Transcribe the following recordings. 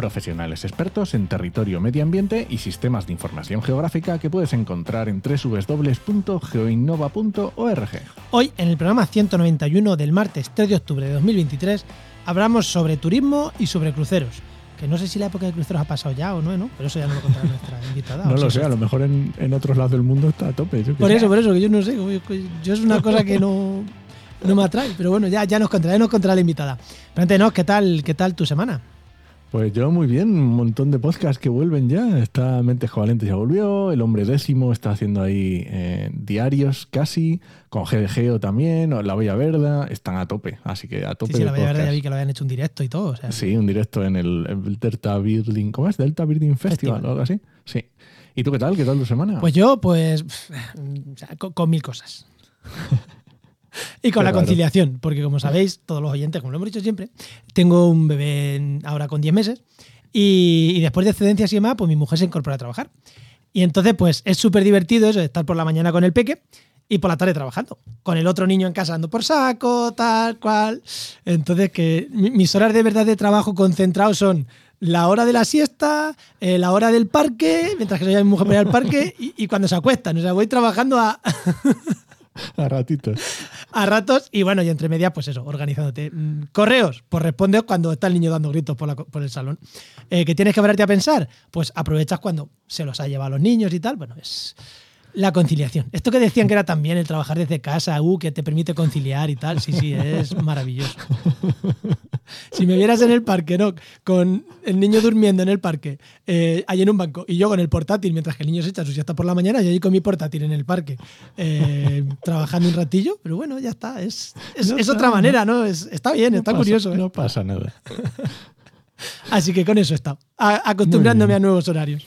Profesionales expertos en territorio, medio ambiente y sistemas de información geográfica que puedes encontrar en www.geoinnova.org. Hoy, en el programa 191 del martes 3 de octubre de 2023, hablamos sobre turismo y sobre cruceros. Que no sé si la época de cruceros ha pasado ya o no, ¿no? Pero eso ya no lo contará nuestra invitada. No O sea, lo sé, a lo mejor en, en otros lados del mundo está a tope. yo Por eso, por eso, que yo no sé. Yo, yo es una cosa que no, no me atrae. Pero bueno, ya, ya nos contará, ya nos contará la invitada. Pero antes, ¿no? ¿Qué tal, ¿Qué tal tu semana? Pues yo muy bien, un montón de podcasts que vuelven ya. Está Mentes Covalentes ya volvió, El Hombre Décimo está haciendo ahí eh, diarios casi, con GDGO también, La Bella Verda, están a tope, así que a tope Sí, sí, de la verdad ya vi que lo habían hecho un directo y todo. O sea, Sí, un directo en el, el Delta Birding, ¿cómo es? Delta Birding Festival, Festival. o algo así. Sí. ¿Y tú qué tal? ¿Qué tal tu semana? Pues yo, pues, con mil cosas. y con Qué la raro. conciliación, porque como sabéis, todos los oyentes, como lo hemos dicho siempre, tengo un bebé ahora con 10 meses y, y después de excedencias y demás, pues mi mujer se incorpora a trabajar. Y entonces, pues es súper divertido eso de estar por la mañana con el peque y por la tarde trabajando. Con el otro niño en casa dando por saco, tal cual. Entonces, que mi- mis horas de verdad de trabajo concentrados son la hora de la siesta, eh, la hora del parque, mientras que se mi mujer para ir al parque, y, y cuando se acuestan. O sea, voy trabajando a, a ratitos. a ratos y bueno, y entre medias, pues eso, organizándote. Mm, Correos, pues responde cuando está el niño dando gritos por, el salón. Eh, ¿Que tienes que pararte a pensar? Pues aprovechas cuando se los ha llevado a los niños y tal. Bueno, es la conciliación. Esto que decían que era también el trabajar desde casa, uh, que te permite conciliar y tal. Sí, sí, es maravilloso. Si me vieras en el parque, ¿no? Con el niño durmiendo en el parque, eh, ahí en un banco, y yo con el portátil, mientras que el niño se echa su siesta por la mañana, yo allí con mi portátil en el parque, eh, trabajando un ratillo, pero bueno, ya está. Es, es, Ya es está, otra manera, ¿no? Es- está bien, No está pasa- curioso. ¿eh? No pasa nada. Así que con eso está. Acostumbrándome a nuevos horarios.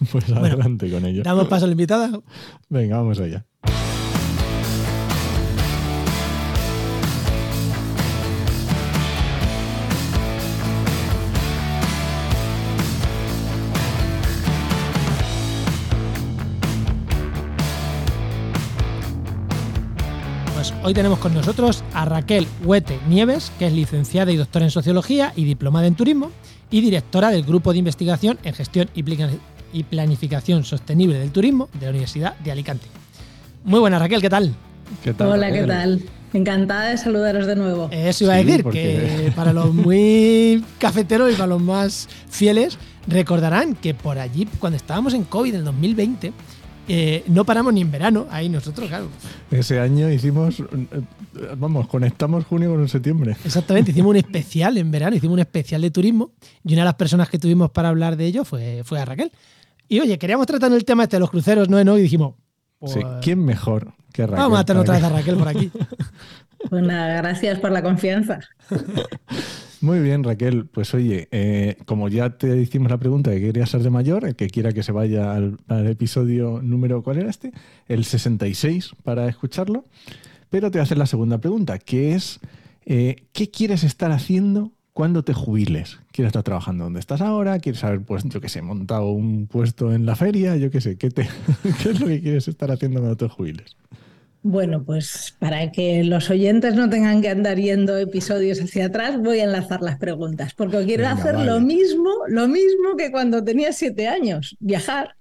Pues adelante con ello. Damos paso a la invitada. Venga, vamos allá. Pues hoy tenemos con nosotros a Raquel Huete Nieves, que es licenciada y doctora en Sociología y diplomada en Turismo y directora del Grupo de Investigación en Gestión y y Planificación Sostenible del Turismo de la Universidad de Alicante. Muy buena Raquel, ¿qué tal? ¿Qué tal, Hola, ¿qué tal? Encantada de saludaros de nuevo. Eso iba a decir, porque- que para los muy cafeteros y para los más fieles, recordarán que por allí, cuando estábamos en COVID en el 2020, eh, no paramos ni en verano, ahí nosotros, claro, Ese año hicimos, vamos, conectamos junio con septiembre. Exactamente, hicimos un especial en verano, hicimos un especial de turismo y una de las personas que tuvimos para hablar de ello fue, fue a Raquel. Y oye, queríamos tratar el tema este de los cruceros, ¿no? ¿no? Y dijimos, pues, Sí, ¿quién mejor que Raquel? vamos a tener otra para vez a Raquel por aquí. Pues nada, gracias por la confianza. Muy bien, Raquel. Pues oye, eh, como ya te hicimos la pregunta de qué querías ser de mayor, el que quiera que se vaya al, al episodio número, ¿cuál era este? El 66 para escucharlo. Pero te voy a hacer la segunda pregunta, que es, eh, ¿qué quieres estar haciendo cuando te jubiles? ¿Quieres estar trabajando donde estás ahora? ¿Quieres haber, pues, yo qué sé, montado un puesto en la feria? Yo qué sé, ¿qué, te, ¿qué es lo que quieres estar haciendo cuando te jubiles? Bueno, pues para que los oyentes no tengan que andar yendo episodios hacia atrás, voy a enlazar las preguntas, porque quiero Venga, hacer vale. lo mismo, lo mismo que cuando tenía siete años, viajar.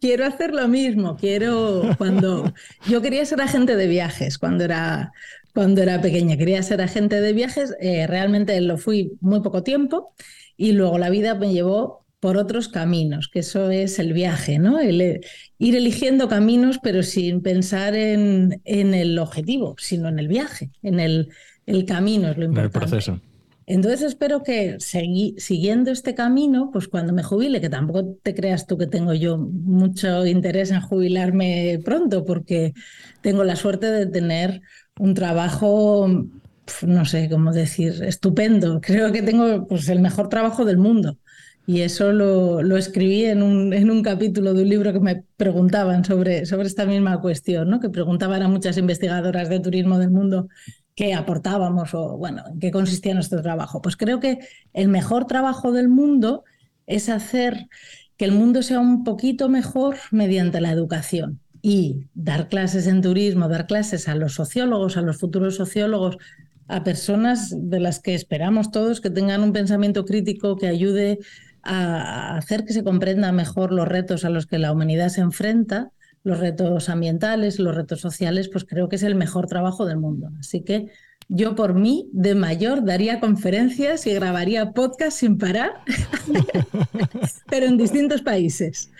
Quiero hacer lo mismo, quiero cuando yo quería ser agente de viajes cuando era cuando era pequeña, quería ser agente de viajes, eh, realmente lo fui muy poco tiempo y luego la vida me llevó por otros caminos, que eso es el viaje, ¿no? El, eh, ir eligiendo caminos, pero sin pensar en, en el objetivo, sino en el viaje, en el, el camino es lo En el importante. proceso. Entonces espero que segui- siguiendo este camino, pues cuando me jubile, que tampoco te creas tú que tengo yo mucho interés en jubilarme pronto, porque tengo la suerte de tener un trabajo, no sé cómo decir, estupendo. Creo que tengo pues, el mejor trabajo del mundo. Y eso lo, lo escribí en un, en un, capítulo de un libro que me preguntaban sobre, sobre esta misma cuestión, ¿no? que preguntaban a muchas investigadoras de turismo del mundo qué aportábamos o, bueno, en qué consistía nuestro trabajo. Pues creo que el mejor trabajo del mundo es hacer que el mundo sea un poquito mejor mediante la educación y dar clases en turismo, dar clases a los sociólogos, a los futuros sociólogos, a personas de las que esperamos todos que tengan un pensamiento crítico que ayude a hacer que se comprendan mejor los retos a los que la humanidad se enfrenta, los retos ambientales, los retos sociales, pues creo que es el mejor trabajo del mundo. Así que yo por mí, de mayor, daría conferencias y grabaría podcast sin parar, pero en distintos países.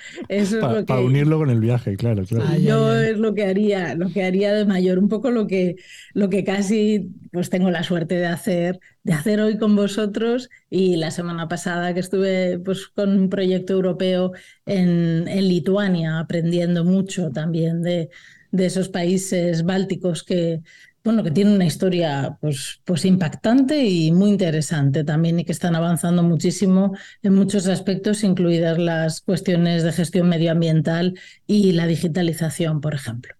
Para unirlo con el viaje, claro. claro. yo es lo que haría, lo que haría de mayor, un poco lo que, lo que casi pues tengo la suerte de hacer, de hacer hoy con vosotros. Y la semana pasada que estuve pues, con un proyecto europeo en, en Lituania, aprendiendo mucho también de, de esos países bálticos que, bueno, que tiene una historia pues, pues impactante y muy interesante también y que están avanzando muchísimo en muchos aspectos, incluidas las cuestiones de gestión medioambiental y la digitalización, por ejemplo.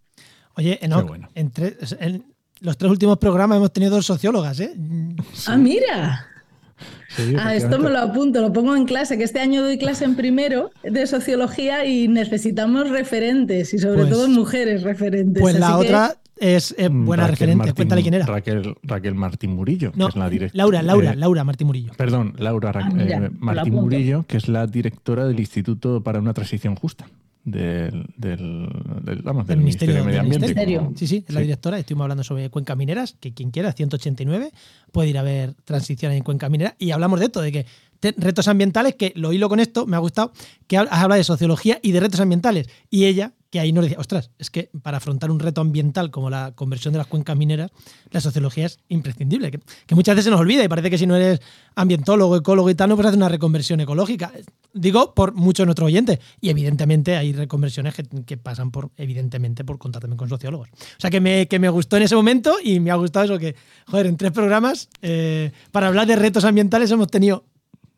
Oye, Enoch, en, los tres últimos programas hemos tenido dos sociólogas, ¿eh? Ah, mira. ah, esto me lo apunto, lo pongo en clase, que este año doy clase en primero de sociología y necesitamos referentes y sobre pues todo mujeres referentes. Pues la otra es mm, buena referente. Cuéntale quién era. Raquel, Raquel Martín Murillo, que es la directora. Laura, Laura, Laura Martín Murillo. Perdón, Laura ah, eh, Martín Murillo, que es la directora del Instituto para una Transición Justa. Del, del, Ministerio, de Medio Ambiente. sí, sí, es la directora. Estuvimos hablando sobre cuencas mineras, que quien quiera, 189, puede ir a ver transiciones en cuenca minera. Y hablamos de esto, de que retos ambientales, que lo hilo con esto, me ha gustado, que habla de sociología y de retos ambientales. Y ella, que ahí nos decía, ostras, es que para afrontar un reto ambiental como la conversión de las cuencas mineras, la sociología es imprescindible, que, muchas veces se nos olvida y parece que si no eres ambientólogo, ecólogo y tal, no puedes hacer una reconversión ecológica. Digo por muchos de nuestros oyentes. Y evidentemente hay reconversiones que, pasan por, evidentemente, por contar también con sociólogos. O sea que me, que me gustó en ese momento y me ha gustado eso que, joder, en tres programas, eh, para hablar de retos ambientales hemos tenido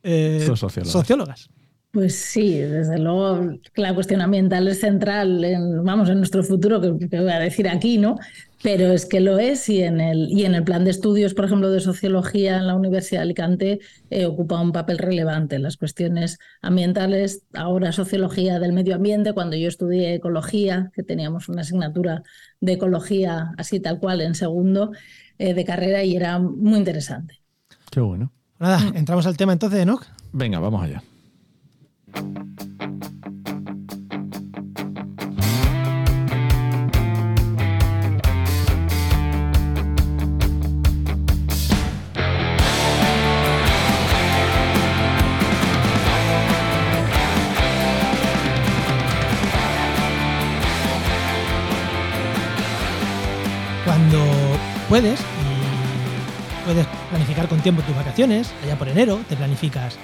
eh, sociólogas. Pues sí, desde luego la cuestión ambiental es central en, vamos, en nuestro futuro, que, voy a decir aquí, ¿no? Pero es que lo es y en el, y en el plan de estudios, por ejemplo, de sociología en la Universidad de Alicante eh, ocupa un papel relevante. Las cuestiones ambientales, ahora sociología del medio ambiente, cuando yo estudié ecología, que teníamos una asignatura de ecología así tal cual en segundo eh, de carrera y era muy interesante. Qué bueno. Nada, entramos al tema entonces, Enoch. Venga, vamos allá. Cuando puedes y puedes planificar con tiempo tus vacaciones, allá por enero, te planificas.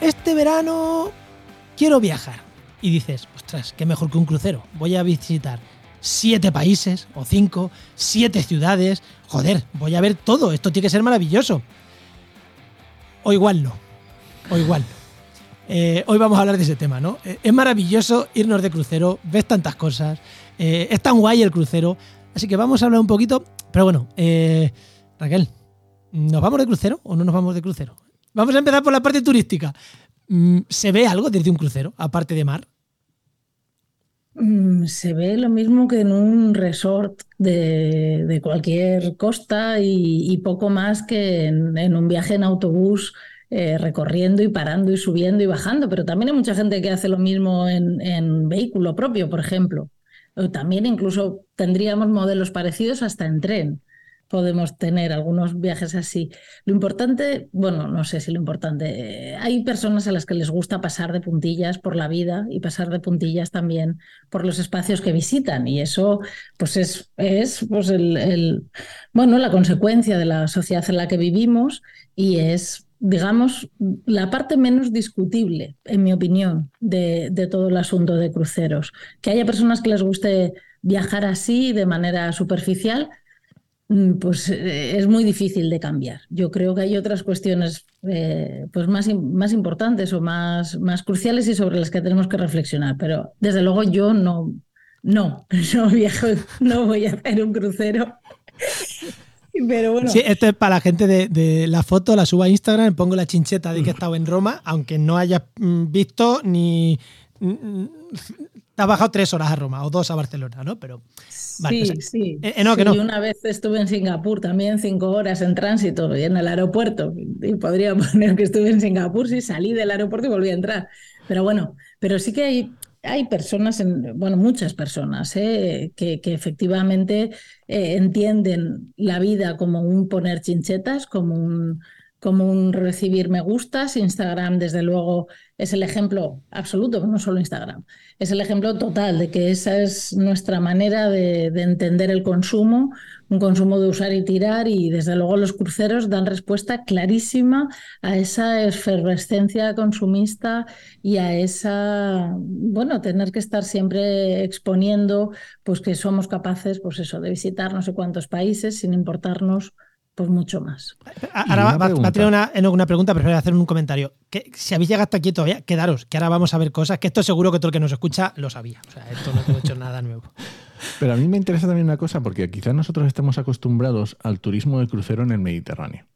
Este verano quiero viajar. Y dices, ostras, qué mejor que un crucero. Voy a visitar siete países o cinco, siete ciudades. Joder, voy a ver todo. Esto tiene que ser maravilloso. O igual no. O igual. Eh, hoy vamos a hablar de ese tema, ¿no? Eh, es maravilloso irnos de crucero, ves tantas cosas, eh, es tan guay el crucero. Así que vamos a hablar un poquito. Pero bueno, Raquel, ¿nos vamos de crucero o no nos vamos de crucero? Vamos a empezar por la parte turística. Mm, ¿Se ve algo desde un crucero, aparte de mar? Mm, se ve lo mismo que en un resort de, cualquier costa y, poco más que en, un viaje en autobús eh, recorriendo y parando y subiendo y bajando, pero también hay mucha gente que hace lo mismo en, en vehículo propio, por ejemplo. O también incluso tendríamos modelos parecidos hasta en tren podemos tener algunos viajes así. Lo importante, bueno, no sé si lo importante, hay personas a las que les gusta pasar de puntillas por la vida y pasar de puntillas también por los espacios que visitan y eso pues es, es pues el, bueno, la consecuencia de la sociedad en la que vivimos y es digamos, la parte menos discutible, en mi opinión, de, de todo el asunto de cruceros. Que haya personas que les guste viajar así de manera superficial, pues eh, es muy difícil de cambiar. Yo creo que hay otras cuestiones eh, pues más, más importantes o más, más cruciales y sobre las que tenemos que reflexionar, pero desde luego yo no, no, no viajo, no voy a hacer un crucero. Pero bueno. Sí, esto es para la gente de, la foto, la subo a Instagram, pongo la chincheta de que he estado en Roma, aunque no hayas mm, visto ni. Mm, mm, te has bajado tres horas a Roma o dos a Barcelona, ¿no? Pero. Sí, sí. Eh, eh, no, que no. Y una vez estuve en Singapur también, cinco horas en tránsito y en el aeropuerto. Y podría poner que estuve en Singapur, sí, salí del aeropuerto y volví a entrar. Pero bueno, pero sí que hay hay personas, bueno, muchas personas, ¿eh? que, efectivamente eh, entienden la vida como un poner chinchetas, como un, como un recibir me gustas. Instagram, desde luego, es el ejemplo absoluto, no solo Instagram, es el ejemplo total de que esa es nuestra manera de, entender el consumo, un consumo de usar y tirar y desde luego los cruceros dan respuesta clarísima a esa efervescencia consumista y a esa, bueno, tener que estar siempre exponiendo pues que somos capaces, pues eso, de visitar no sé cuántos países sin importarnos pues mucho más. Ahora va, a tener una, una, pregunta, pero voy a hacer un comentario. Que si habéis llegado hasta aquí todavía, quedaros, que ahora vamos a ver cosas que esto seguro que todo el que nos escucha lo sabía. O sea, esto no hemos hecho nada nuevo. Pero a mí me interesa también una cosa, porque quizás nosotros estemos acostumbrados al turismo de crucero en el Mediterráneo.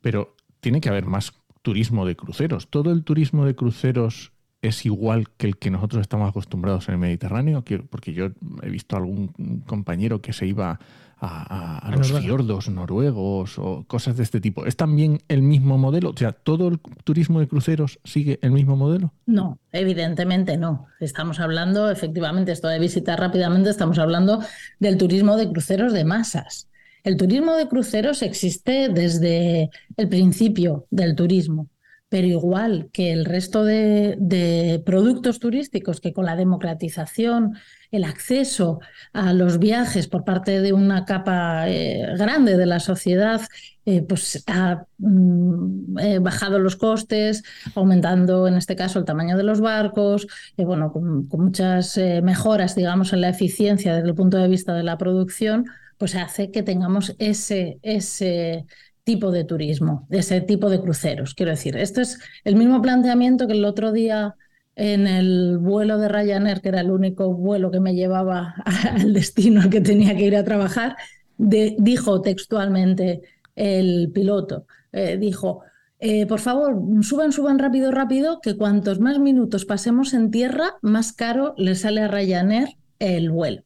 Pero tiene que haber más turismo de cruceros. ¿Todo el turismo de cruceros es igual que el que nosotros estamos acostumbrados en el Mediterráneo? Porque yo he visto algún compañero que se iba a, los fiordos noruegos o cosas de este tipo. ¿Es también el mismo modelo? O sea, ¿todo el turismo de cruceros sigue el mismo modelo? No, evidentemente no. Estamos hablando, efectivamente, esto de visitar rápidamente, estamos hablando del turismo de cruceros de masas. El turismo de cruceros existe desde el principio del turismo pero igual que el resto de, productos turísticos que con la democratización, el acceso a los viajes por parte de una capa eh, grande de la sociedad, eh, pues ha mm, eh, bajado los costes, aumentando en este caso el tamaño de los barcos, bueno, con, muchas mejoras, digamos, en la eficiencia desde el punto de vista de la producción, pues hace que tengamos ese, ese tipo de turismo, ese tipo de cruceros. Quiero decir, esto es el mismo planteamiento que el otro día en el vuelo de Ryanair, que era el único vuelo que me llevaba al destino al que tenía que ir a trabajar, dijo textualmente el piloto, eh, dijo, eh, por favor, suban, suban rápido, rápido, que cuantos más minutos pasemos en tierra, más caro le sale a Ryanair el vuelo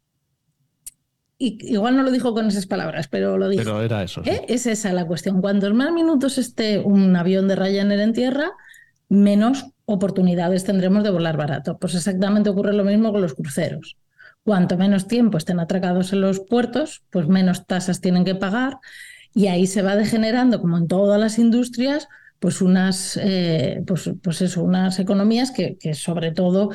igual no lo dijo con esas palabras, pero lo dijo. Pero era eso. ¿Eh? Es esa la cuestión. Cuantos más minutos esté un avión de Ryanair en tierra, menos oportunidades tendremos de volar barato. Pues exactamente ocurre lo mismo con los cruceros. Cuanto menos tiempo estén atracados en los puertos, pues menos tasas tienen que pagar y ahí se va degenerando, como en todas las industrias, pues unas, eh, pues, pues eso, unas economías que, que, sobre todo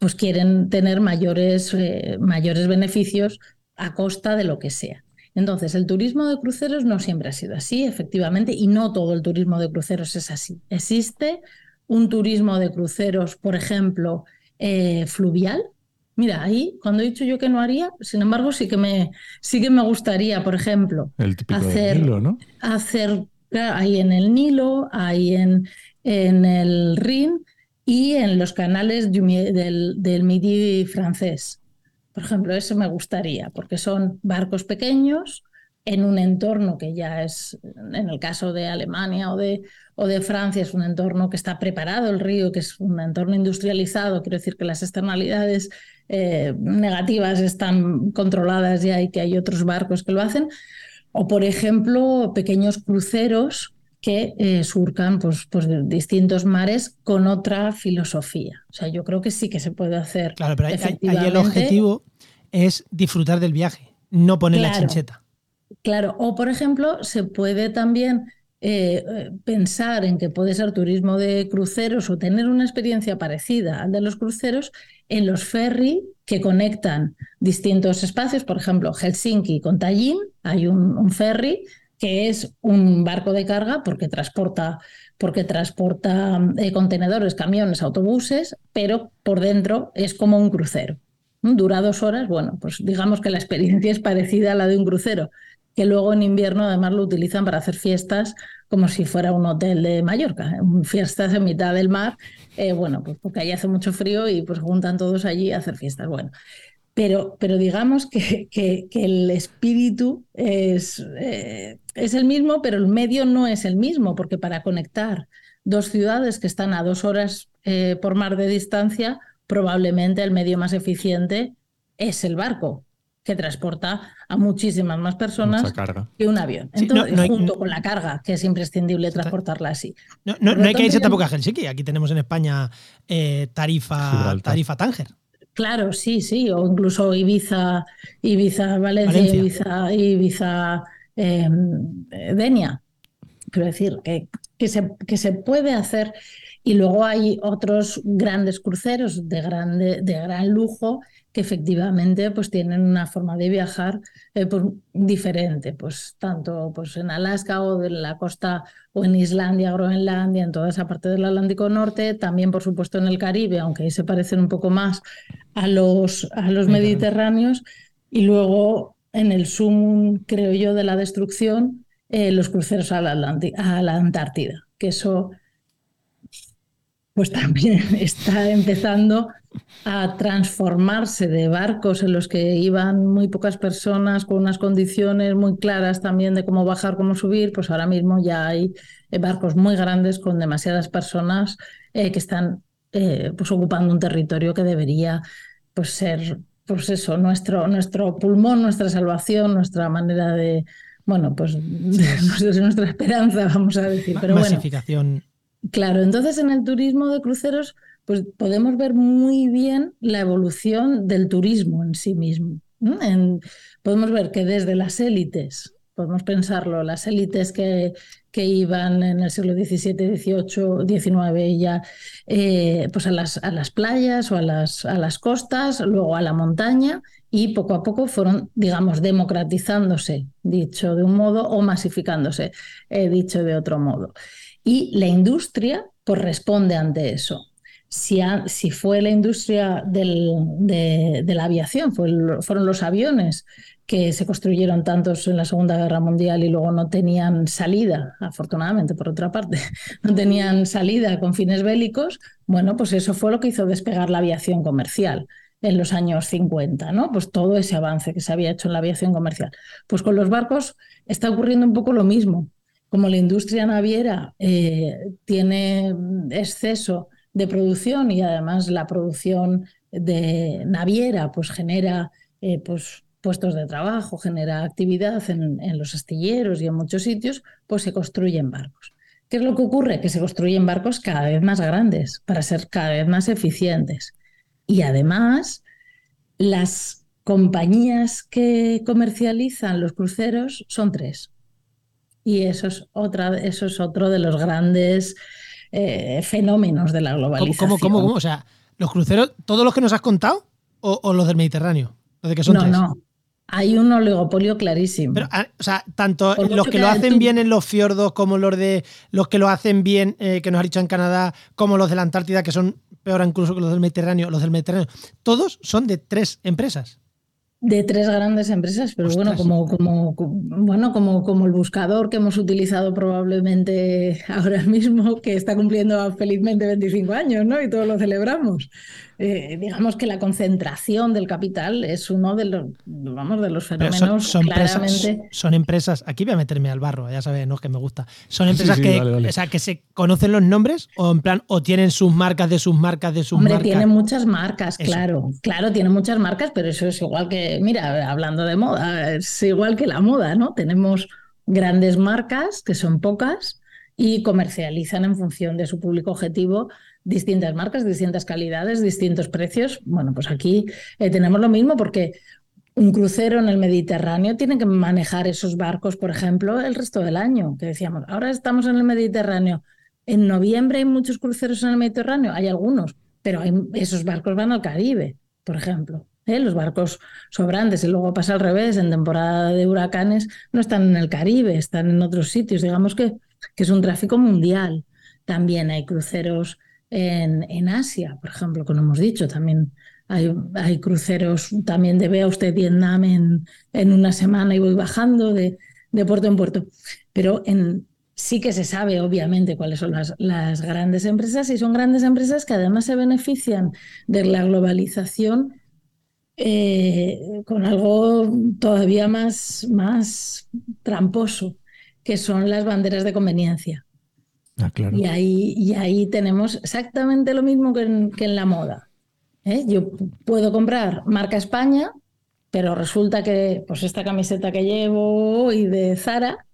pues quieren tener mayores, eh, mayores beneficios a costa de lo que sea. Entonces, el turismo de cruceros no siempre ha sido así, efectivamente, y no todo el turismo de cruceros es así. Existe un turismo de cruceros, por ejemplo, eh, fluvial. Mira, ahí, cuando he dicho yo que no haría, sin embargo, sí que me, sí que me gustaría, por ejemplo, hacer, Nilo, ¿no? hacer ahí en el Nilo, ahí en, en el Rin y en los canales del, del Midi francés. Por ejemplo, eso me gustaría, porque son barcos pequeños en un entorno que ya es, en el caso de Alemania o de, o de Francia, es un entorno que está preparado, el río, que es un entorno industrializado, quiero decir que las externalidades eh, negativas están controladas ya y que hay otros barcos que lo hacen. O, por ejemplo, pequeños cruceros que eh, surcan pues, pues, distintos mares con otra filosofía. O sea, yo creo que sí que se puede hacer. Claro, pero ahí, el objetivo es disfrutar del viaje, no poner la chincheta. Claro, o por ejemplo, se puede también eh, pensar en que puede ser turismo de cruceros o tener una experiencia parecida al de los cruceros en los ferry que conectan distintos espacios, por ejemplo, Helsinki con Tallinn, hay un ferry que es un barco de carga porque transporta, porque transporta eh, contenedores, camiones, autobuses, pero por dentro es como un crucero. Dura dos horas, bueno, pues digamos que la experiencia es parecida a la de un crucero. que luego en invierno además lo utilizan para hacer fiestas como si fuera un hotel de Mallorca, ¿eh? fiestas en mitad del mar, eh, bueno, pues porque ahí hace mucho frío y pues juntan todos allí a hacer fiestas. Bueno, pero, pero digamos que, que, el espíritu es, eh, es el mismo, pero el medio no es el mismo, porque para conectar dos ciudades que están a dos horas por mar de distancia, probablemente el medio más eficiente es el barco, que transporta a muchísimas más personas que un avión. Entonces, junto con la carga, que es imprescindible transportarla así. No, hay que irse tampoco a Helsinki. Aquí tenemos en España eh, tarifa, tarifa Tánger. Claro, sí, sí. O incluso Ibiza, Ibiza, Valencia, Ibiza, Ibiza em, Denia. Quiero decir, que, que, se, que se puede hacer. Y luego hay otros grandes cruceros de, grande, de gran lujo que efectivamente pues tienen una forma de viajar eh, pues, diferente, pues tanto pues, en Alaska o de la costa o en Islandia, Groenlandia, en toda esa parte del Atlántico Norte, también por supuesto en el Caribe, aunque ahí se parecen un poco más a los, a los mediterráneos, y luego en el sumum, creo yo, de la destrucción, eh, los cruceros a la, a la Antártida, que eso pues también está empezando a transformarse de barcos en los que iban muy pocas personas con unas condiciones muy claras también de cómo bajar, cómo subir, pues ahora mismo ya hay eh, barcos muy grandes con demasiadas personas eh, que están eh, pues ocupando un territorio que debería pues ser pues eso, nuestro, nuestro pulmón, nuestra salvación, nuestra manera de, bueno, pues nuestra esperanza, vamos a decir. Pero Masificación. claro, entonces en el turismo de cruceros pues podemos ver muy bien la evolución del turismo en sí mismo. podemos ver que desde las élites, podemos pensarlo, las élites que, que iban en el siglo XVII, XVIII, XIX ya eh, pues a las, a las playas o a las, a las costas, luego a la montaña y poco a poco fueron, digamos, democratizándose, dicho de un modo, o masificándose, dicho de otro modo. Y la industria corresponde ante eso si, fue la industria de, la aviación, fueron los aviones que se construyeron tantos en la Segunda Guerra Mundial y luego no tenían salida, afortunadamente por otra parte, no tenían salida con fines bélicos, bueno, pues eso fue lo que hizo despegar la aviación comercial en los años 50, ¿no? Pues todo ese avance que se había hecho en la aviación comercial. Pues con los barcos está ocurriendo un poco lo mismo. Como la industria naviera eh, tiene exceso de producción y además la producción de naviera pues genera eh, pues, puestos de trabajo, genera actividad en, en, los astilleros y en muchos sitios, pues se construyen barcos. ¿Qué es lo que ocurre? Que se construyen barcos cada vez más grandes para ser cada vez más eficientes. Y además, las compañías que comercializan los cruceros son tres. Y eso es, otra, eso es otro de los grandes eh, fenómenos de la globalización. ¿Cómo, cómo, O sea, ¿los cruceros, todos los que nos has contado o, los del Mediterráneo? de que son no, no. Hay un oligopolio clarísimo. Pero, ah, o sea, tanto los que lo hacen bien en los fiordos como los de los que lo hacen bien, eh, que nos ha dicho en Canadá, como los de la Antártida, que son peor incluso que los del Mediterráneo, los del Mediterráneo, todos son de tres empresas. De tres grandes empresas, pero bueno, como, como, bueno como, como el buscador que hemos utilizado probablemente ahora mismo, que está cumpliendo felizmente 25 años, ¿no? Y todos lo celebramos. Eh, digamos que la concentración del capital es uno de los, vamos, de los fenómenos son, claramente. Empresas, son empresas, aquí voy a meterme al barro, ya sabes, no que me gusta. Son empresas que, O sea, que se conocen los nombres o en plan, o tienen sus marcas de sus marcas de sus Hombre, marcas. tienen muchas marcas, claro. Claro, tienen muchas marcas, pero eso es igual que, mira, hablando de moda, es igual que la moda, ¿no? Tenemos grandes marcas, que son pocas, y comercializan en función de su público objetivo distintas marcas, distintas calidades, distintos precios. Bueno, pues aquí eh, tenemos lo mismo porque un crucero en el Mediterráneo tiene que manejar esos barcos, por ejemplo, el resto del año, que decíamos, ahora estamos en el Mediterráneo. En noviembre hay muchos cruceros en el Mediterráneo, hay algunos, pero esos barcos van al Caribe, por ejemplo. ¿eh? Los barcos sobrantes y luego pasa al revés, en temporada de huracanes no están en el Caribe, están en otros sitios. Digamos que, que es un tráfico mundial. También hay cruceros en, Asia, por ejemplo, como hemos dicho, también hay, cruceros también de vea usted Vietnam en, en una semana y voy bajando de, de puerto en puerto. Pero en, sí que se sabe, obviamente, cuáles son las, las, grandes empresas y son grandes empresas que además se benefician de la globalización eh, con algo todavía más, más tramposo, que son las banderas de conveniencia. Ah, claro. y, ahí, y ahí tenemos exactamente lo mismo que en, que en la moda. ¿eh? Yo puedo comprar marca España, pero resulta que pues esta camiseta que llevo hoy de Zara,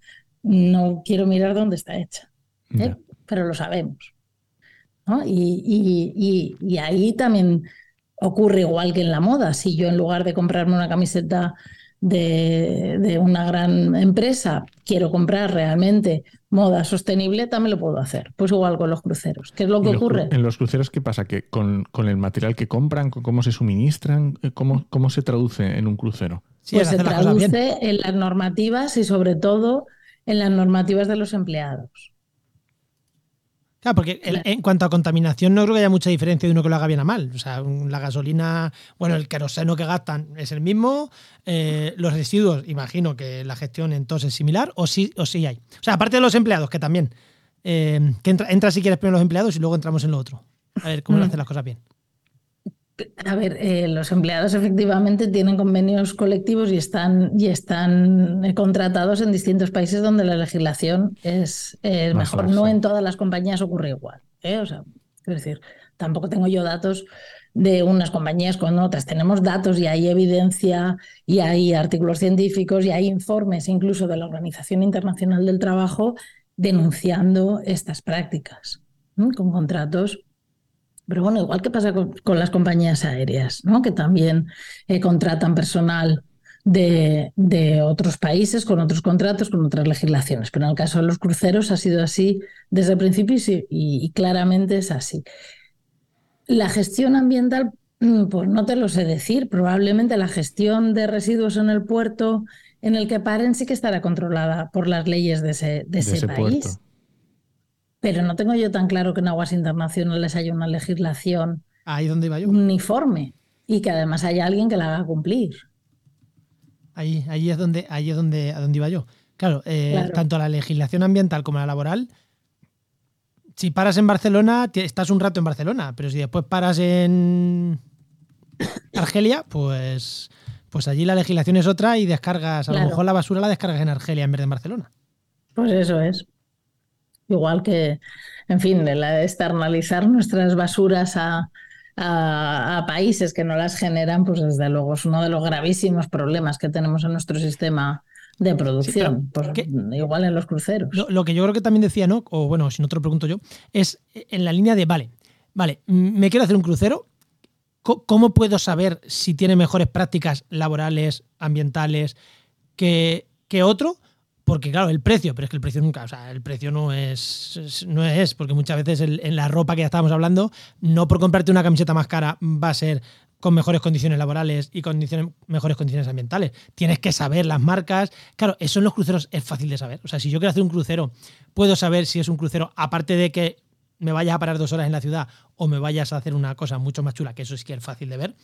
no quiero mirar dónde está hecha, ¿eh? pero lo sabemos. ¿no? Y, y, y, ahí también ocurre igual que en la moda. Si yo en lugar de comprarme una camiseta de, de, una gran empresa, quiero comprar realmente moda sostenible, también lo puedo hacer. Pues igual con los cruceros. ¿Qué es lo que ocurre? En los cruceros, ¿qué pasa? ¿Que con, con, el material que compran, con cómo se suministran, cómo, cómo se traduce en un crucero? Sí, pues se traduce en las normativas y sobre todo en las normativas de los empleados. Claro, porque en, cuanto a contaminación no creo que haya mucha diferencia de uno que lo haga bien a mal. O sea, la gasolina, bueno, el queroseno que gastan es el mismo, eh, los residuos, imagino que la gestión entonces es similar, o sí, o sí hay. O sea, aparte de los empleados, que también, eh, que entra, entra, si quieres primero los empleados y luego entramos en lo otro. A ver cómo mm. hacen las cosas bien. A ver, eh, los empleados efectivamente tienen convenios colectivos y están, y están eh, contratados en distintos países donde la legislación es, mejor. No en todas las compañías ocurre igual. ¿eh? O sea, es decir, tampoco tengo yo datos de unas compañías con otras. Tenemos datos y hay evidencia y hay artículos científicos y hay informes incluso de la Organización Internacional del Trabajo denunciando estas prácticas con contratos pero bueno, igual que pasa con, las compañías aéreas, ¿no? que también eh, contratan personal de, de, otros países con otros contratos, con otras legislaciones. Pero en el caso de los cruceros ha sido así desde el principio y, y claramente es así. La gestión ambiental, mm, pues no te lo sé decir. Probablemente la gestión de residuos en el puerto en el que paren sí que estará controlada por las leyes de ese, de ese, ese país. Puerto. Pero no tengo yo tan claro que en aguas internacionales haya una legislación Ahí donde iba yo. uniforme y que además haya alguien que la haga cumplir. Ahí, ahí es donde, ahí es donde, a donde iba yo. Claro, eh, claro, tanto la legislación ambiental como la laboral. Si paras en Barcelona, estás un rato en Barcelona, pero si después paras en Argelia, pues, pues allí la legislación es otra y descargas, a claro. lo mejor la basura la descargas en Argelia en vez de en Barcelona. Pues eso es. Igual que, en fin, de la externalizar nuestras basuras a, a, a, países que no las generan, pues desde luego es uno de los gravísimos problemas que tenemos en nuestro sistema de producción. Sí, pues, igual en los cruceros. Lo, lo, que yo creo que también decía, ¿no? O bueno, si no te lo pregunto yo, es en la línea de, vale, vale, me quiero hacer un crucero. ¿Cómo puedo saber si tiene mejores prácticas laborales, ambientales que, que otro? Porque, claro, el precio, pero es que el precio nunca, o sea, el precio no es, no es porque muchas veces en la ropa que ya estábamos hablando, no por comprarte una camiseta más cara va a ser con mejores condiciones laborales y condiciones, mejores condiciones ambientales. Tienes que saber las marcas. Claro, eso en los cruceros es fácil de saber. O sea, si yo quiero hacer un crucero, puedo saber si es un crucero, aparte de que me vayas a parar dos horas en la ciudad o me vayas a hacer una cosa mucho más chula, que eso sí que es fácil de ver.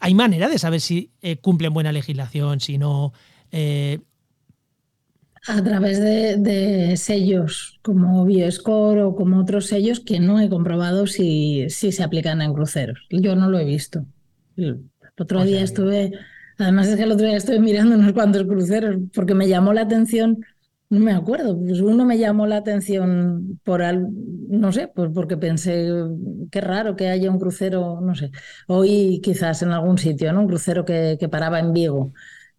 Hay manera de saber si eh, cumplen buena legislación, si no. Eh, a través de, de, sellos como Bioscore o como otros sellos que no he comprobado si, si se aplican en cruceros. Yo no lo he visto. El otro o sea, día estuve, además es que el otro día estuve mirando unos cuantos cruceros porque me llamó la atención, no me acuerdo, pues uno me llamó la atención por algo, no sé, pues porque pensé, qué raro que haya un crucero, no sé, hoy quizás en algún sitio, ¿no? Un crucero que, que paraba en Vigo.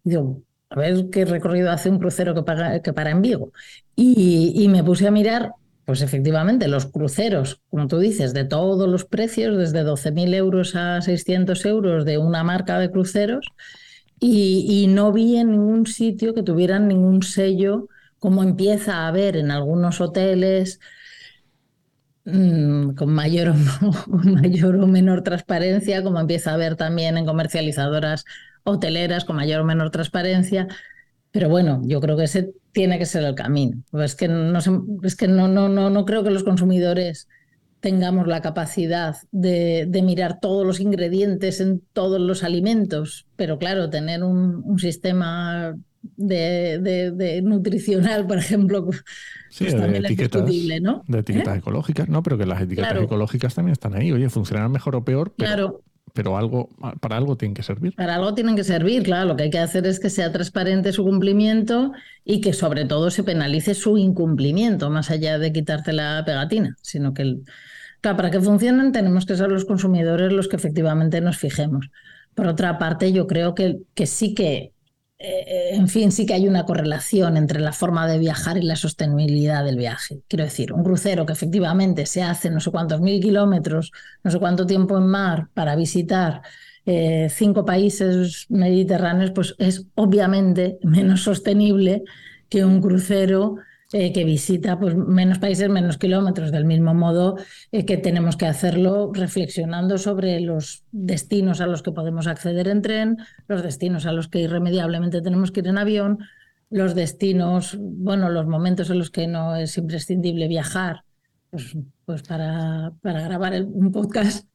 Digo, a ver qué recorrido hace un crucero que, para en Vigo. Y, me puse a mirar, pues efectivamente, los cruceros, como tú dices, de todos los precios, desde 12.000 euros a 600 euros de una marca de cruceros, y, no vi en ningún sitio que tuvieran ningún sello, como empieza a haber en algunos hoteles. Mmm, con mayor, o, mayor o menor transparencia, como empieza a haber también en comercializadoras hoteleras con mayor o menor transparencia. Pero bueno, yo creo que ese tiene que ser el camino. Es que no, es que no, no, no, no creo que los consumidores tengamos la capacidad de, mirar todos los ingredientes en todos los alimentos, pero claro, tener un, sistema de, nutricional, por ejemplo, pues también es discutible, ¿no? De etiquetas ¿Eh? ecológicas, no, pero que las etiquetas ecológicas también están ahí. Oye, funcionan mejor o peor, pero, claro. Pero algo, para algo tienen que servir. Para algo tienen que servir, claro. Lo que hay que hacer es que sea transparente su cumplimiento y que sobre todo se penalice su incumplimiento, más allá de quitarte la pegatina, sino que el, para que funcionen tenemos que ser los consumidores los que efectivamente nos fijemos. Por otra parte, yo creo que, que sí que, eh, en fin, sí que hay una correlación entre la forma de viajar y la sostenibilidad del viaje. Quiero decir, un crucero que efectivamente se hace no sé cuántos mil kilómetros, no sé cuánto tiempo en mar para visitar eh, cinco países mediterráneos, pues es obviamente menos sostenible que un crucero eh, que visita pues, menos países, menos kilómetros, del mismo modo eh, que tenemos que hacerlo reflexionando sobre los destinos a los que podemos acceder en tren, los destinos a los que irremediablemente tenemos que ir en avión, los destinos, bueno, los momentos en los que no es imprescindible viajar, pues, pues para, para grabar un podcast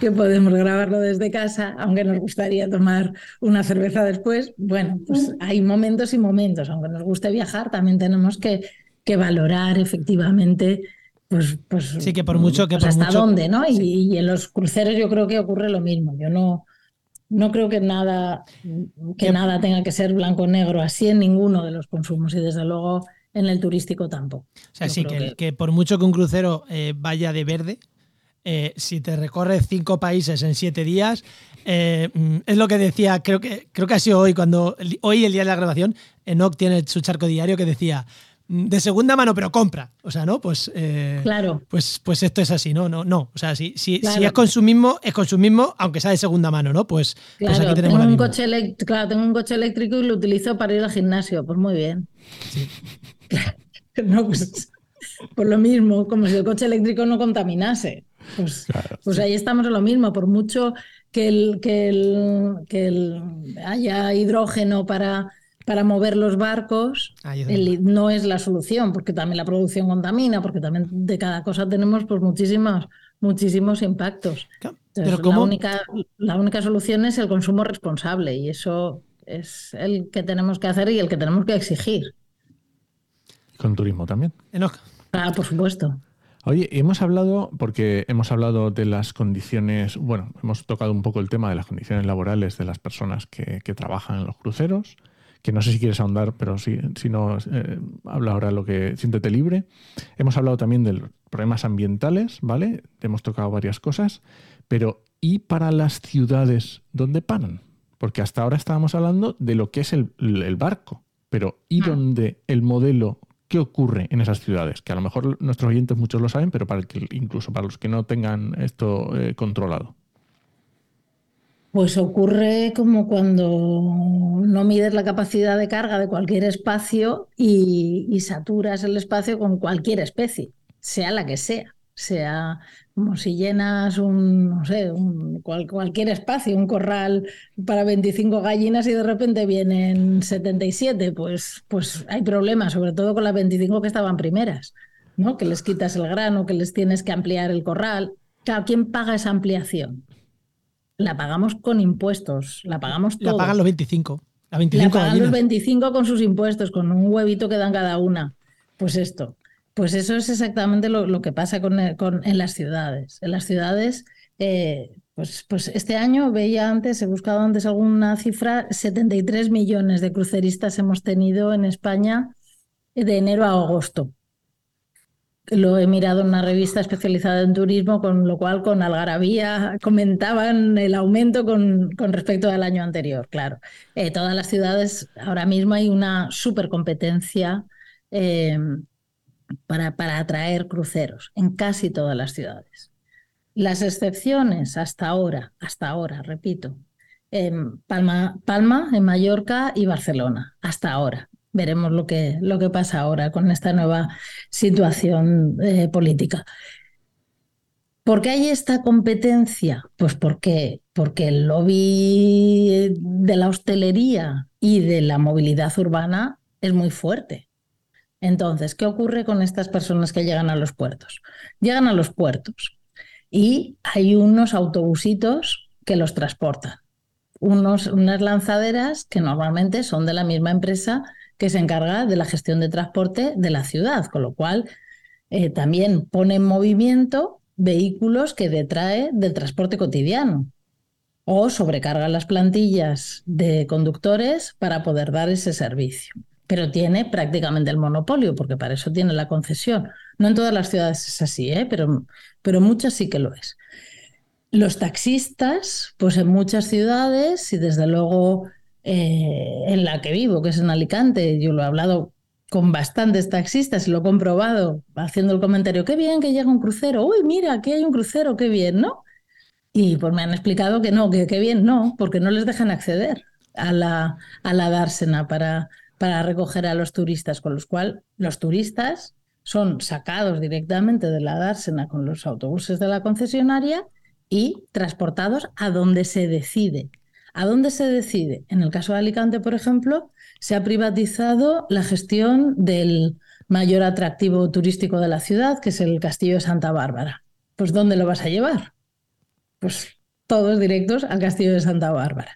que podemos grabarlo desde casa, aunque nos gustaría tomar una cerveza después. Bueno, pues hay momentos y momentos. Aunque nos guste viajar, también tenemos que, que valorar efectivamente pues, pues, sí, que por mucho que pues hasta dónde, ¿no? Y, en los cruceros yo creo que ocurre lo mismo. Yo no, no creo que nada, que nada tenga que ser blanco-negro así en ninguno de los consumos y desde luego en el turístico tampoco. O sea, sí, que, que, por mucho que un crucero eh, vaya de verde, eh, si te recorres cinco países en siete días, eh, mm, es lo que decía, creo que, creo que ha sido hoy, cuando hoy el día de la grabación, Enoch tiene su charco diario que decía mm, de segunda mano, pero compra. O sea, ¿no? Pues, eh, claro. pues, pues esto es así, ¿no? No, no. O sea, si, si, si es consumismo, es consumismo, aunque sea de segunda mano, ¿no? Pues, pues aquí tenemos tengo un coche Claro, tengo un coche eléctrico y lo utilizo para ir al gimnasio. Pues muy bien. Sí. no, pues, pues lo mismo, como si el coche eléctrico no contaminase. Pues, pues ahí estamos en lo mismo, por mucho que, el, que, el, que haya hidrógeno para, para mover los barcos, no es la solución, porque también la producción contamina, porque también de cada cosa tenemos pues muchísimos, muchísimos impactos. la, única, la única solución es el consumo responsable y eso es el que tenemos que hacer y el que tenemos que exigir. Con turismo también. Ah, por supuesto. Oye, hemos hablado, porque hemos hablado de las condiciones, bueno, hemos tocado un poco el tema de las condiciones laborales de las personas que, trabajan en los cruceros, que no sé si quieres ahondar, pero si, si no, eh, habla ahora lo que siéntete libre. Hemos hablado también de los problemas ambientales, ¿vale? Hemos tocado varias cosas, pero ¿y para las ciudades dónde paran? Porque hasta ahora estábamos hablando de lo que es el, el barco, pero ¿y ah. dónde el modelo qué ocurre en esas ciudades, que a lo mejor nuestros oyentes muchos lo saben, pero para que, incluso para los que no tengan esto eh, controlado. Pues ocurre como cuando no mides la capacidad de carga de cualquier espacio y saturas el espacio con cualquier especie, sea la que sea sea como si llenas un, no sé, un, cualquier espacio, un corral para 25 gallinas y de repente vienen 77, pues, pues hay problemas, sobre todo con las 25 que estaban primeras, ¿no? Que les quitas el grano, que les tienes que ampliar el corral. Claro, ¿quién paga esa ampliación? La pagamos con impuestos, la pagamos todos. La pagan los 25. La, 25 pagan los 25 con sus impuestos, con un huevito que dan cada una. Pues esto. Pues eso es exactamente lo, que pasa con, en las ciudades. En las ciudades, eh, pues, pues este año veía antes, he buscado antes alguna cifra, 73 millones de cruceristas hemos tenido en España de enero a agosto. Lo he mirado en una revista especializada en turismo, con lo cual con algarabía comentaban el aumento con, con respecto al año anterior. Claro, eh, todas las ciudades ahora mismo hay una supercompetencia eh, para, para atraer cruceros en casi todas las ciudades. Las excepciones hasta ahora, hasta ahora, repito, en Palma, Palma, en Mallorca y Barcelona, hasta ahora. Veremos lo que, lo que pasa ahora con esta nueva situación eh, política. ¿Por qué hay esta competencia? Pues porque, porque el lobby de la hostelería y de la movilidad urbana es muy fuerte. Entonces, ¿qué ocurre con estas personas que llegan a los puertos? Llegan a los puertos y hay unos autobusitos que los transportan. Unos, unas lanzaderas que normalmente son de la misma empresa que se encarga de la gestión de transporte de la ciudad, con lo cual eh, también pone en movimiento vehículos que detrae del transporte cotidiano o sobrecarga las plantillas de conductores para poder dar ese servicio. Pero tiene prácticamente el monopolio, porque para eso tiene la concesión. No en todas las ciudades es así, ¿eh? pero, pero muchas sí que lo es. Los taxistas, pues en muchas ciudades, y desde luego eh, en la que vivo, que es en Alicante, yo lo he hablado con bastantes taxistas y lo he comprobado haciendo el comentario, qué bien que llega un crucero, uy, mira, aquí hay un crucero, qué bien, ¿no? Y pues me han explicado que no, que qué bien no, porque no les dejan acceder a la, a la dársena para, para recoger a los turistas, con los cuales los turistas son sacados directamente de la dársena con los autobuses de la concesionaria y transportados a donde se decide. ¿A dónde se decide? En el caso de Alicante, por ejemplo, se ha privatizado la gestión del mayor atractivo turístico de la ciudad, que es el Castillo de Santa Bárbara. Pues ¿dónde lo vas a llevar? Pues todos directos al Castillo de Santa Bárbara.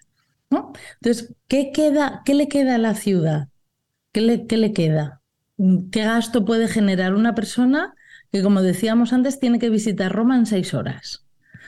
¿no? Entonces, ¿qué, queda, ¿qué le queda a la ciudad? ¿Qué le, ¿Qué le queda? ¿Qué gasto puede generar una persona que, como decíamos antes, tiene que visitar Roma en seis horas?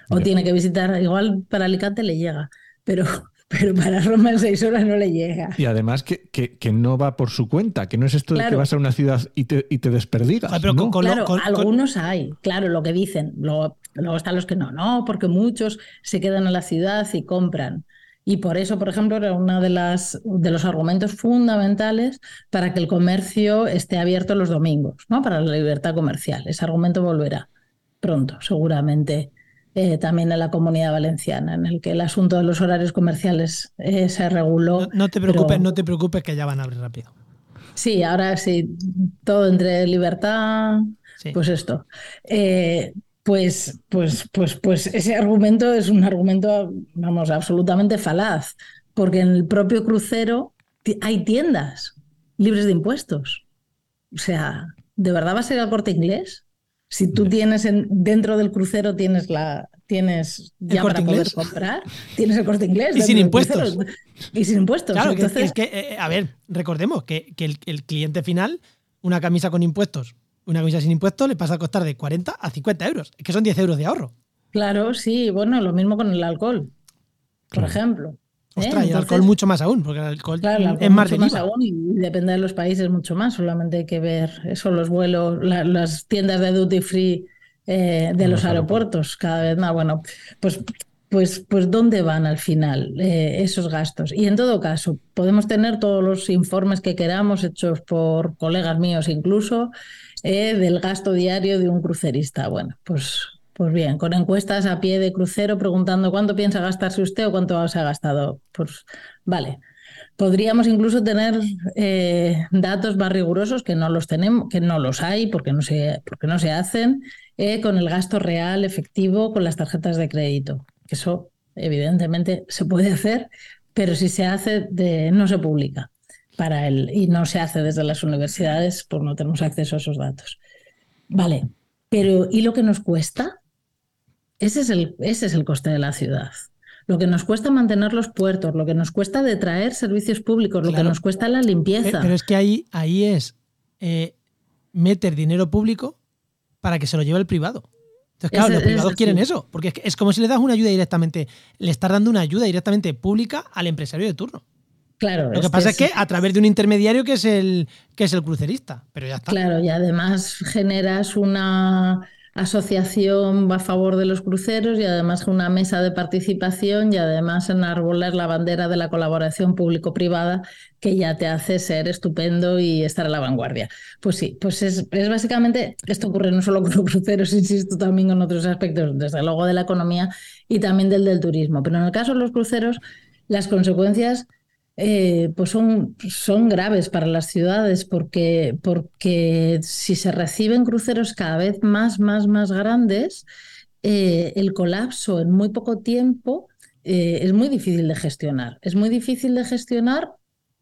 O tiene que visitar, igual para Alicante le llega, pero pero para Roma en seis horas no le llega. Y además que, que, no va por su cuenta, que no es esto de que vas a una ciudad y te, y te desperdigas. claro, algunos hay, claro, lo que dicen. Luego, luego, están los que no, no, porque muchos se quedan en la ciudad y compran. Y por eso, por ejemplo, era uno de, las, de los argumentos fundamentales para que el comercio esté abierto los domingos, ¿no? para la libertad comercial. Ese argumento volverá pronto, seguramente eh, también en la comunidad valenciana, en el que el asunto de los horarios comerciales eh, se reguló. No, te preocupes, no te preocupes que ya van a abrir rápido. Sí, ahora sí, todo entre libertad, pues esto. Eh, pues, pues, pues, pues ese argumento es un argumento, vamos, absolutamente falaz, porque en el propio crucero hay tiendas libres de impuestos. O sea, ¿de verdad va a ser el corte inglés? Si tú tienes en, dentro del crucero tienes la tienes ya para poder comprar, tienes el corte inglés. Y sin impuestos. y sin impuestos. Claro, que, es que, eh, eh, a ver, recordemos que, el, cliente final, una camisa con impuestos, una camisa sin impuestos, le pasa a costar de 40 a 50 euros. Que son 10 euros de ahorro. Claro, sí, bueno, lo mismo con el alcohol, por ejemplo. Ostras, y el alcohol mucho más aún, porque el alcohol, es más mucho más aún y depende de los países mucho más. Solamente hay que ver eso, los vuelos, las tiendas de duty free eh, de los aeropuertos, cada vez más. Bueno, pues, pues, pues ¿dónde van al final eh, esos gastos? Y en todo caso, podemos tener todos los informes que queramos, hechos por colegas míos incluso, eh, del gasto diario de un crucerista. Bueno, pues pues bien, con encuestas a pie de crucero preguntando cuánto piensa gastarse usted o cuánto se ha gastado. Pues vale. Podríamos incluso tener eh, datos más rigurosos que no los tenemos, que no los hay porque no se, porque no se hacen, eh, con el gasto real, efectivo, con las tarjetas de crédito. Eso, evidentemente, se puede hacer, pero si se hace, de, no se publica para él y no se hace desde las universidades, pues no tenemos acceso a esos datos. Vale, pero ¿y lo que nos cuesta? Ese es, el, ese es el coste de la ciudad. Lo que nos cuesta mantener los puertos, lo que nos cuesta detraer servicios públicos, lo que nos cuesta la limpieza. Pero es que ahí, ahí es eh, meter dinero público para que se lo lleve el privado. Entonces, claro, los privados quieren eso, porque es, como si le das una ayuda directamente, le estás dando una ayuda directamente pública al empresario de turno. Claro. Lo que pasa es, que a través de un intermediario que es el que es el crucerista, pero ya está. Claro, y además generas una asociación a favor de los cruceros y además una mesa de participación y además enarbolar la bandera de la colaboración público-privada que ya te hace ser estupendo y estar a la vanguardia. Pues sí, pues es, básicamente, esto ocurre no solo con los cruceros, insisto, también con otros aspectos, desde luego de la economía y también del del turismo. Pero en el caso de los cruceros, las consecuencias eh, pues son, son graves para las ciudades porque, porque si se reciben cruceros cada vez más, más, más grandes, eh, el colapso en muy poco tiempo eh, es muy difícil de gestionar. Es muy difícil de gestionar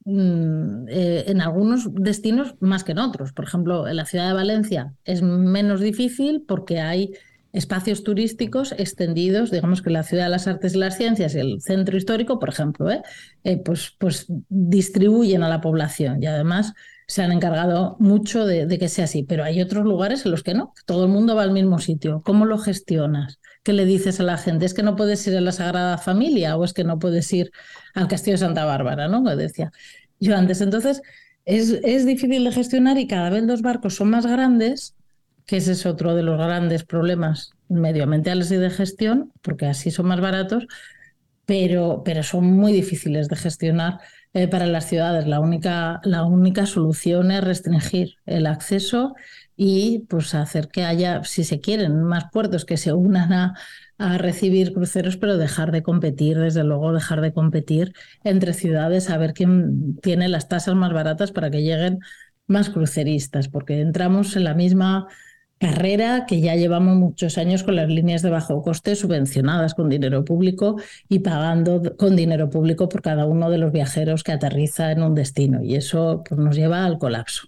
mm, en algunos destinos más que en otros. Por ejemplo, en la ciudad de Valencia es menos difícil porque hay espacios turísticos extendidos, digamos que la ciudad de las artes y las ciencias y el centro histórico, por ejemplo, ¿eh? Eh, pues, pues distribuyen a la población y además se han encargado mucho de, que sea así, pero hay otros lugares en los que no, todo el mundo va al mismo sitio. ¿Cómo lo gestionas? ¿Qué le dices a la gente? ¿Es que no puedes ir a la Sagrada Familia o es que no puedes ir al Castillo de Santa Bárbara? ¿no? Me decía yo antes. Entonces, es, es difícil de gestionar y cada vez los barcos son más grandes, que ese es otro de los grandes problemas medioambientales y de gestión, porque así son más baratos, pero, pero son muy difíciles de gestionar eh, para las ciudades. La única, la única solución es restringir el acceso y pues hacer que haya, si se quieren, más puertos que se unan a, a recibir cruceros, pero dejar de competir, desde luego dejar de competir entre ciudades, a ver quién tiene las tasas más baratas para que lleguen más cruceristas, porque entramos en la misma carrera que ya llevamos muchos años con las líneas de bajo coste subvencionadas con dinero público y pagando con dinero público por cada uno de los viajeros que aterriza en un destino. Y eso pues, nos lleva al colapso.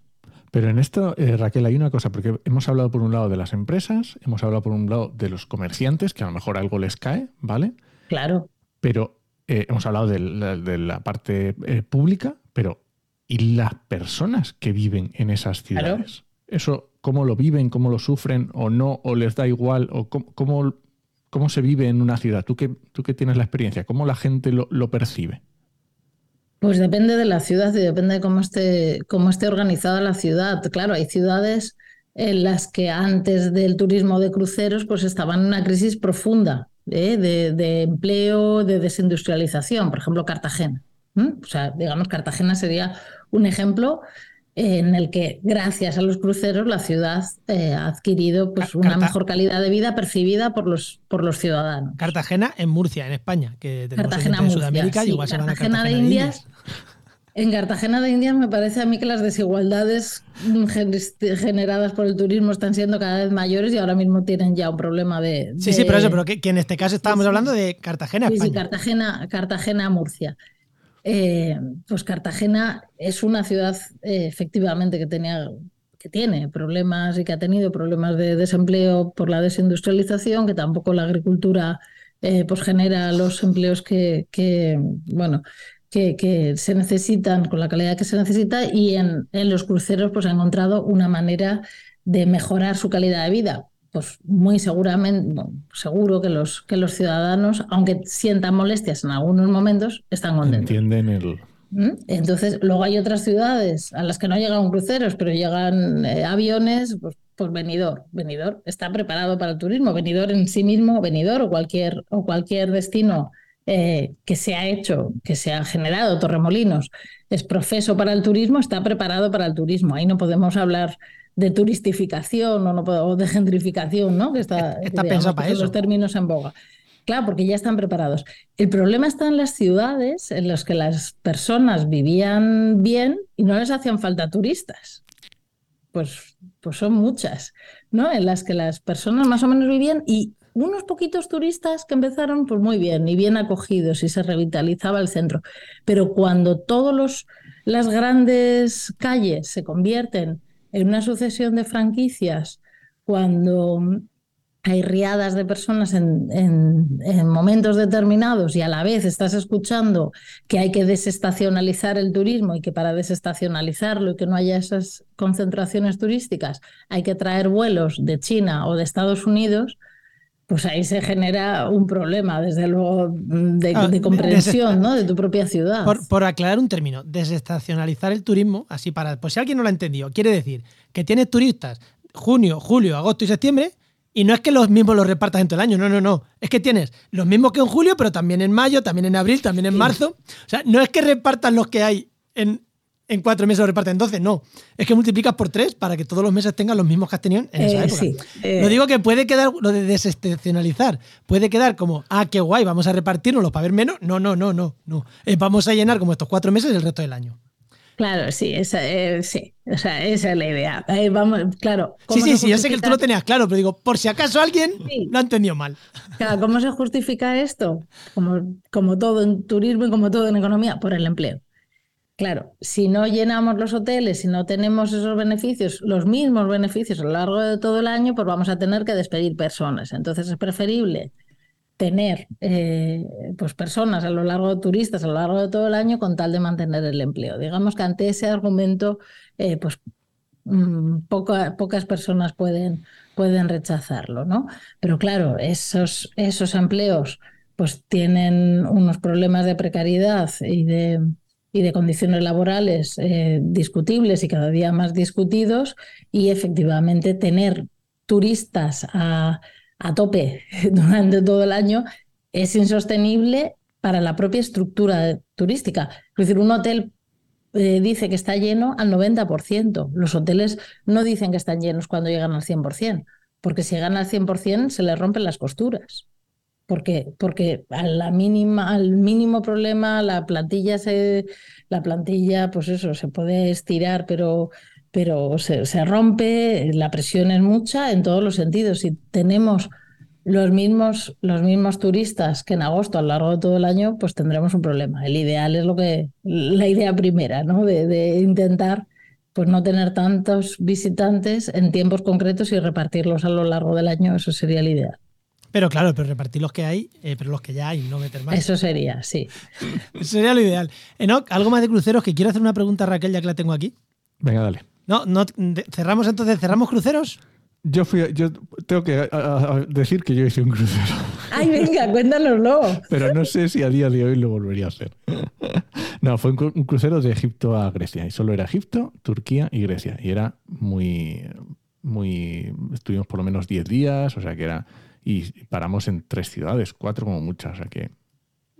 Pero en esto, eh, Raquel, hay una cosa, porque hemos hablado por un lado de las empresas, hemos hablado por un lado de los comerciantes, que a lo mejor algo les cae, ¿vale? Claro. Pero eh, hemos hablado de la, de la parte eh, pública, pero ¿y las personas que viven en esas ciudades? Claro. Eso cómo lo viven, cómo lo sufren o no, o les da igual, o cómo, cómo, se vive en una ciudad. ¿Tú que, tú que tienes la experiencia, ¿cómo la gente lo, percibe? Pues depende de la ciudad y depende de cómo esté, cómo esté organizada la ciudad. Claro, hay ciudades en las que antes del turismo de cruceros pues estaban en una crisis profunda ¿eh? de, de, empleo, de desindustrialización, por ejemplo, Cartagena. O sea, digamos, Cartagena sería un ejemplo en el que gracias a los cruceros la ciudad eh, ha adquirido pues, una Carta mejor calidad de vida percibida por los, por los ciudadanos. Cartagena en Murcia, en España, que tenemos Cartagena, en Murcia, Sudamérica sí. y igual Cartagena Cartagena de Indias. En Cartagena de Indias me parece a mí que las desigualdades generadas por el turismo están siendo cada vez mayores y ahora mismo tienen ya un problema de... Sí, sí, pero eso, pero que, que en este caso estábamos sí, hablando de Cartagena, sí. Sí, Cartagena, Cartagena, Murcia. Eh, pues Cartagena es una ciudad eh, efectivamente que tenía que tiene problemas y que ha tenido problemas de desempleo por la desindustrialización, que tampoco la agricultura eh, pues genera los empleos que, bueno que, que, se necesitan con la calidad que se necesita y en, en los cruceros pues ha encontrado una manera de mejorar su calidad de vida pues muy seguramente, bueno, seguro que los, que los ciudadanos, aunque sientan molestias en algunos momentos, están contentos. Entienden el... Entonces, luego hay otras ciudades a las que no llegan cruceros, pero llegan eh, aviones, pues, pues Benidorm. Benidorm está preparado para el turismo. Benidorm en sí mismo, Benidorm o cualquier, o cualquier destino eh, que se ha hecho, que se ha generado, Torremolinos, es profeso para el turismo, está preparado para el turismo. Ahí no podemos hablar de turistificación o, no, o de gentrificación, ¿no? Que está, está digamos, pensado para que eso. los términos en boga. Claro, porque ya están preparados. El problema está en las ciudades en las que las personas vivían bien y no les hacían falta turistas. Pues, pues son muchas, ¿no? En las que las personas más o menos vivían y unos poquitos turistas que empezaron pues muy bien y bien acogidos y se revitalizaba el centro. Pero cuando todas las grandes calles se convierten en una sucesión de franquicias, cuando hay riadas de personas en, en, en, momentos determinados y a la vez estás escuchando que hay que desestacionalizar el turismo y que para desestacionalizarlo y que no haya esas concentraciones turísticas hay que traer vuelos de China o de Estados Unidos, pues ahí se genera un problema, desde luego, de, ah, de comprensión ¿no? de tu propia ciudad. Por, por, aclarar un término, desestacionalizar el turismo, así para, pues si alguien no lo ha entendido, quiere decir que tienes turistas junio, julio, agosto y septiembre, y no es que los mismos los repartas en todo el año, no, no, no. Es que tienes los mismos que en julio, pero también en mayo, también en abril, también en marzo. O sea, no es que repartan los que hay en, en cuatro meses, los reparten en 12, no. Es que multiplicas por tres para que todos los meses tengan los mismos que has tenido en esa eh, época. Sí, eh. Lo digo que puede quedar, lo de desestacionalizar, puede quedar como, ah, qué guay, vamos a repartirnos para ver menos. No, no, no, no, no. Eh, vamos a llenar como estos cuatro meses el resto del año. Claro, sí, esa, eh, sí, o sea, esa es la idea. Vamos, claro. Sí, sí, sí, yo sé que tú lo tenías claro, pero digo, por si acaso alguien sí. lo ha entendido mal. Claro, ¿cómo se justifica esto? Como, como todo en turismo y como todo en economía, por el empleo. Claro, si no llenamos los hoteles, si no tenemos esos beneficios, los mismos beneficios a lo largo de todo el año, pues vamos a tener que despedir personas. Entonces es preferible tener eh, pues personas a lo largo de turistas a lo largo de todo el año con tal de mantener el empleo. Digamos que ante ese argumento, eh, pues mm, pocas personas pueden, pueden rechazarlo, ¿no? Pero claro, esos, esos empleos pues tienen unos problemas de precariedad y de y de condiciones laborales eh, discutibles y cada día más discutidos y efectivamente tener turistas a, tope durante todo el año es insostenible para la propia estructura turística. Es decir, un hotel eh, dice que está lleno al 90%. Los hoteles no dicen que están llenos cuando llegan al 100%, porque si llegan al 100% se les rompen las costuras porque, porque a la al mínimo problema la plantilla se, la plantilla, pues eso, se puede estirar, pero, pero se, se rompe, la presión es mucha en todos los sentidos. Si tenemos los mismos, los mismos turistas que en agosto a lo largo de todo el año, pues tendremos un problema. El ideal es lo que, la idea primera, ¿no? De, de intentar pues no tener tantos visitantes en tiempos concretos y repartirlos a lo largo del año, eso sería el ideal. Pero claro, pero repartir los que hay, eh, pero los que ya hay, no meter más. Eso sería, sí. Eso sería lo ideal. Enoch, algo más de cruceros que quiero hacer una pregunta a Raquel ya que la tengo aquí. Venga, dale. No, no cerramos entonces, cerramos cruceros. Yo fui, yo tengo que decir que yo hice un crucero. Ay, venga, cuéntanoslo. Pero no sé si a día de hoy lo volvería a hacer. No, fue un crucero de Egipto a Grecia. Y solo era Egipto, Turquía y Grecia. Y era muy, muy. Estuvimos por lo menos 10 días, o sea que era y paramos en tres ciudades, cuatro como muchas. O sea que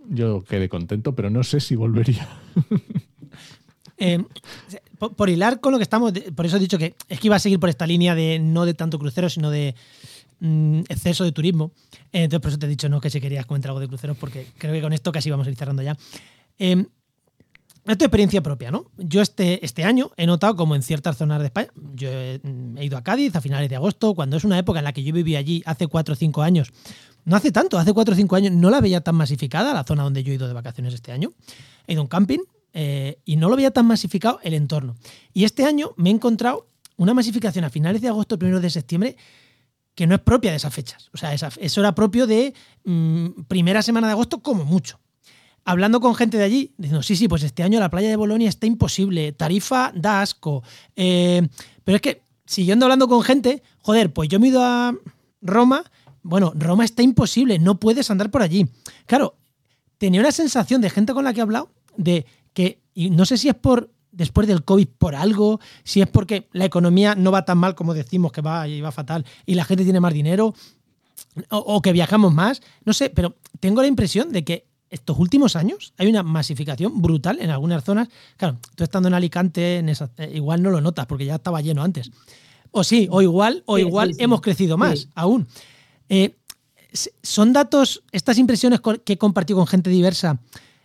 yo quedé contento, pero no sé si volvería. Eh, por, hilar con lo que estamos, por eso he dicho que es que iba a seguir por esta línea de no de tanto crucero, sino de mm, exceso de turismo. Eh, entonces, por eso te he dicho no que si querías comentar algo de cruceros, porque creo que con esto casi vamos a ir cerrando ya. Eh, esto es experiencia propia, ¿no? Yo este, este año he notado como en ciertas zonas de España, yo he, ido a Cádiz a finales de agosto, cuando es una época en la que yo viví allí hace 4 o 5 años. No hace tanto, hace 4 o 5 años no la veía tan masificada, la zona donde yo he ido de vacaciones este año. He ido a un camping eh, y no lo veía tan masificado el entorno. Y este año me he encontrado una masificación a finales de agosto, primero de septiembre, que no es propia de esas fechas. O sea, eso era propio de mm, primera semana de agosto como mucho hablando con gente de allí, diciendo, sí, sí, pues este año la playa de Bolonia está imposible, tarifa da asco. Eh, pero es que, siguiendo hablando con gente, joder, pues yo me he ido a Roma, bueno, Roma está imposible, no puedes andar por allí. Claro, tenía una sensación de gente con la que he hablado de que, y no sé si es por después del COVID por algo, si es porque la economía no va tan mal como decimos que va y va fatal y la gente tiene más dinero, o que viajamos más, no sé, pero tengo la impresión de que estos últimos años hay una masificación brutal en algunas zonas. Claro, tú estando en Alicante, en eh, igual no lo notas porque ya estaba lleno antes. O sí, o igual, o igual hemos crecido más aún. Eh, ¿Son datos, estas impresiones que he compartido con gente diversa,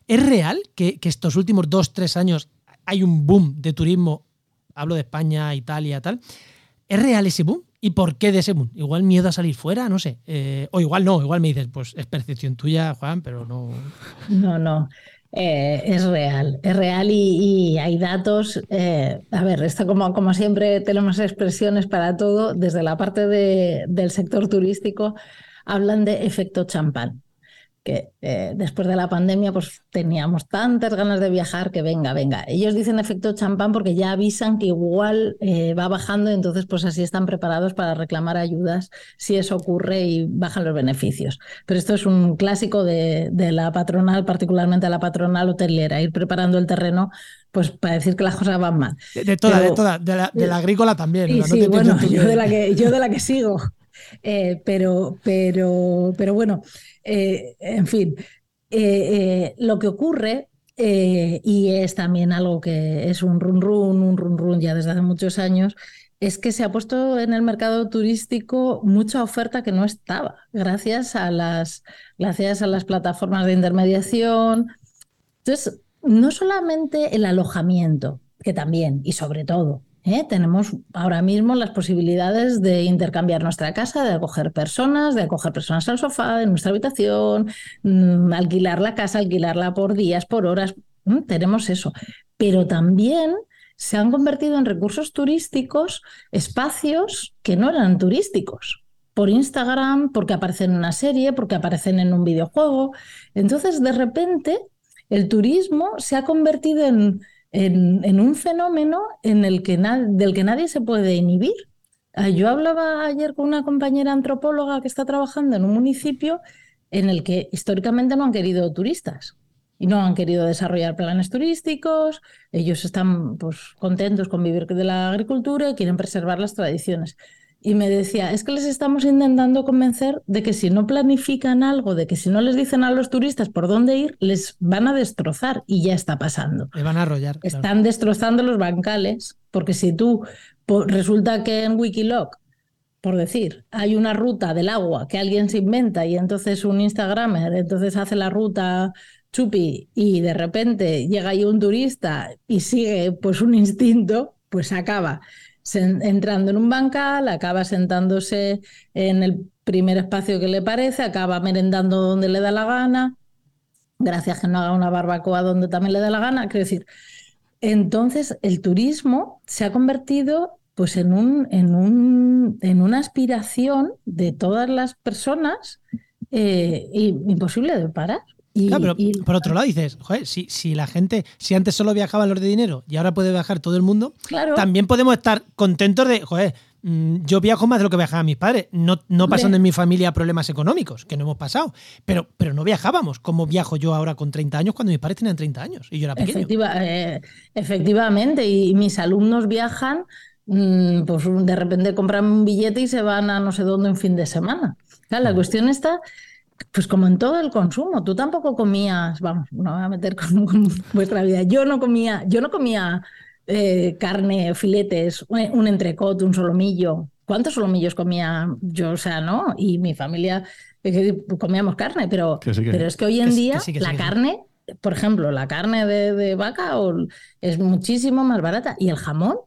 ¿es real que, que estos últimos dos, tres años hay un boom de turismo? Hablo de España, Italia, tal. ¿Es real ese boom? ¿Y por qué de ese mundo? Igual miedo a salir fuera, no sé. Eh, o igual no, igual me dices, pues es percepción tuya, Juan, pero no. No, no. Eh, es real, es real y, hay datos. Eh, a ver, esto como, como siempre tenemos expresiones para todo, desde la parte de, del sector turístico hablan de efecto champán que eh, después de la pandemia pues teníamos tantas ganas de viajar que venga, venga. Ellos dicen efecto champán porque ya avisan que igual eh, va bajando y entonces pues así están preparados para reclamar ayudas si eso ocurre y bajan los beneficios. Pero esto es un clásico de, la patronal, particularmente la patronal hotelera, ir preparando el terreno pues para decir que las cosas van mal. De, toda, de toda, de la, agrícola también. Sí, sí, bueno, yo de, la que, yo de la que sigo. Eh, pero, pero, pero bueno, eh, en fin, eh, lo que ocurre, y es también algo que es un run run, un run run ya desde hace muchos años, es que se ha puesto en el mercado turístico mucha oferta que no estaba, gracias a las, gracias a las plataformas de intermediación. Entonces, no solamente el alojamiento, que también, y sobre todo, ¿eh? Tenemos ahora mismo las posibilidades de intercambiar nuestra casa, de acoger personas, de acoger personas al sofá, en nuestra habitación, mm, alquilar la casa, alquilarla por días, por horas. tenemos eso. pero también se han convertido en recursos turísticos espacios que no eran turísticos por Instagram, porque aparecen en una serie, porque aparecen en un videojuego. Entonces, de repente, el turismo se ha convertido en, en, un fenómeno en el que del que nadie se puede inhibir. Ah, yo hablaba ayer con una compañera antropóloga que está trabajando en un municipio en el que históricamente no han querido turistas y no han querido desarrollar planes turísticos, ellos están pues, contentos con vivir de la agricultura y quieren preservar las tradiciones. Y me decía, es que les estamos intentando convencer de que si no planifican algo, de que si no les dicen a los turistas por dónde ir, les van a destrozar y ya está pasando. Le van a arrollar. Están destrozando los bancales, porque si tú resulta que en Wikiloc, por decir, hay una ruta del agua que alguien se inventa y entonces un Instagramer entonces hace la ruta chupi y de repente llega ahí un turista y sigue pues un instinto, pues acaba entrando en un bancal, acaba sentándose en el primer espacio que le parece, acaba merendando donde le da la gana, gracias que no haga una barbacoa donde también le da la gana, quiero decir, entonces el turismo se ha convertido pues en, un, en, un, en una aspiración de todas las personas eh, imposible de parar. Y, claro, pero por otro lado dices, joder, si, si, la gente, si antes solo viajaban los de dinero y ahora puede viajar todo el mundo, también podemos estar contentos de, joder, mm, yo viajo más de lo que viajaban mis padres. No, no pasan en mi familia problemas económicos, que no hemos pasado, pero, pero no viajábamos como viajo yo ahora con 30 años cuando mis padres tenían 30 años y yo era pequeño. Eh, efectivamente, y mis alumnos viajan Mm, pues de repente compran un billete y se van a no sé dónde un fin de semana. la cuestión está, pues como en todo el consumo, tú tampoco comías, vamos, no voy a meter con, vuestra vida, yo no comía, yo no comía eh, carne, filetes, un entrecot, un solomillo. ¿Cuántos solomillos comía yo? O sea, ¿no? Y mi familia comíamos carne, pero, pero es que hoy en día la carne, por ejemplo, la carne de, de vaca es muchísimo más barata y el jamón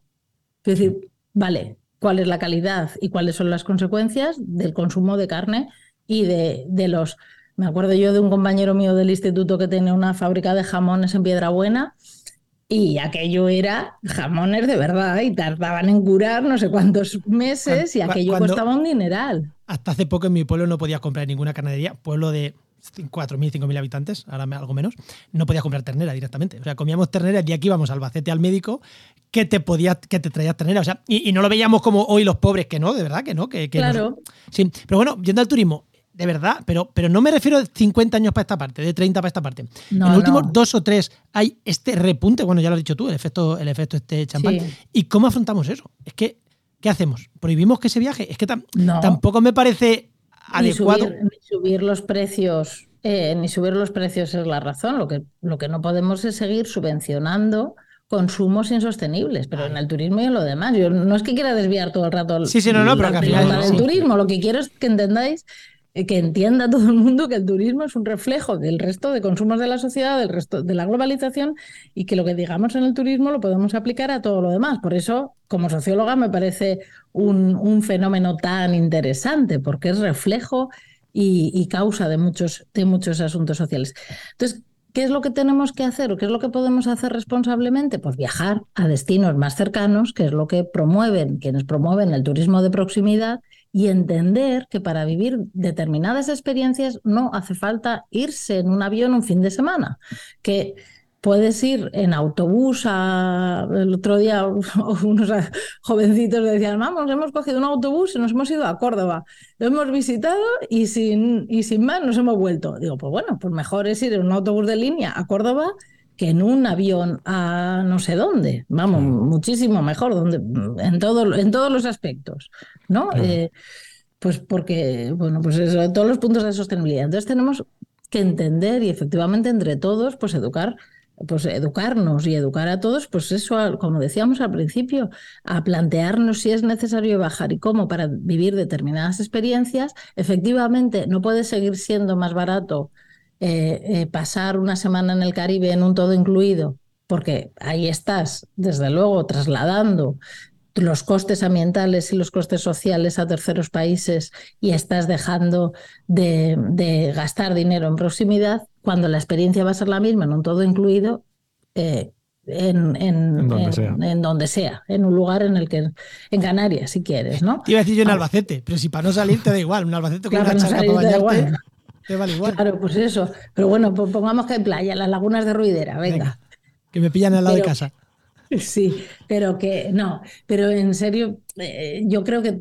es decir, vale, cuál es la calidad y cuáles son las consecuencias del consumo de carne y de, de los... Me acuerdo yo de un compañero mío del instituto que tenía una fábrica de jamones en Piedrabuena y aquello era jamones de verdad y tardaban en curar no sé cuántos meses y aquello costaba un dineral. Hasta hace poco en mi pueblo no podía comprar ninguna canadería, pueblo de 4.000, 5.000 habitantes, ahora algo menos, no podías comprar ternera directamente. O sea, comíamos ternera y aquí íbamos al Albacete al médico que te podía, que te traías ternera. O sea, y, no lo veíamos como hoy los pobres, que no, de verdad que no. Que, claro. sí, pero bueno, yendo al turismo, de verdad, pero, pero no me refiero de 50 años para esta parte, de 30 para esta parte. en los últimos dos o tres hay este repunte, bueno, ya lo has dicho tú, el efecto, el efecto este champán. ¿Y cómo afrontamos eso? Es que, ¿qué hacemos? ¿Prohibimos que se viaje? Es que tampoco me parece adecuado. Ni subir, los precios, eh, ni subir los precios es la razón. Lo que, lo que no podemos es seguir subvencionando consumos insostenibles, pero en el turismo y en lo demás. Yo no es que quiera desviar todo el rato sí, sí, no, no, pero al final, turismo, lo que quiero es que entendáis que entienda todo el mundo que el turismo es un reflejo del resto de consumos de la sociedad, del resto de la globalización y que lo que digamos en el turismo lo podemos aplicar a todo lo demás. Por eso, como socióloga, me parece un, un fenómeno tan interesante porque es reflejo y, causa de muchos, de muchos asuntos sociales. Entonces, ¿Qué es lo que tenemos que hacer o qué es lo que podemos hacer responsablemente? Pues viajar a destinos más cercanos, que es lo que promueven quienes promueven el turismo de proximidad y entender que para vivir determinadas experiencias no hace falta irse en un avión un fin de semana, que puedes ir en autobús. El otro día unos jovencitos decían, vamos, hemos cogido un autobús y nos hemos ido a Córdoba. Lo hemos visitado y sin, y sin más nos hemos vuelto. Digo, pues bueno, pues mejor es ir en un autobús de línea a Córdoba que en un avión a no sé dónde. Vamos, muchísimo mejor, donde, en, todo, en todos los aspectos. ¿no? Eh, pues porque, bueno, pues eso, todos los puntos de sostenibilidad. Entonces tenemos que entender y efectivamente entre todos, pues educar pues educarnos y educar a todos, pues eso, como decíamos al principio, a plantearnos si es necesario bajar y cómo para vivir determinadas experiencias, efectivamente no puede seguir siendo más barato eh, eh, pasar una semana en el Caribe en un todo incluido, porque ahí estás, desde luego, trasladando los costes ambientales y los costes sociales a terceros países y estás dejando de gastar dinero en proximidad, cuando la experiencia va a ser la misma en un todo incluido, eh, en, en, donde, sea. en un lugar en el que, en Canarias, si quieres, ¿no? Te iba a decir yo en Albacete, pero si para no salir te da igual, un Albacete con una charca para bañarte, te vale igual. Claro, pues eso. Pero bueno, pues pongamos que hay playa, las lagunas de Ruidera, venga. que me pillan al lado de casa. Sí, pero que no, pero en serio, eh, yo creo que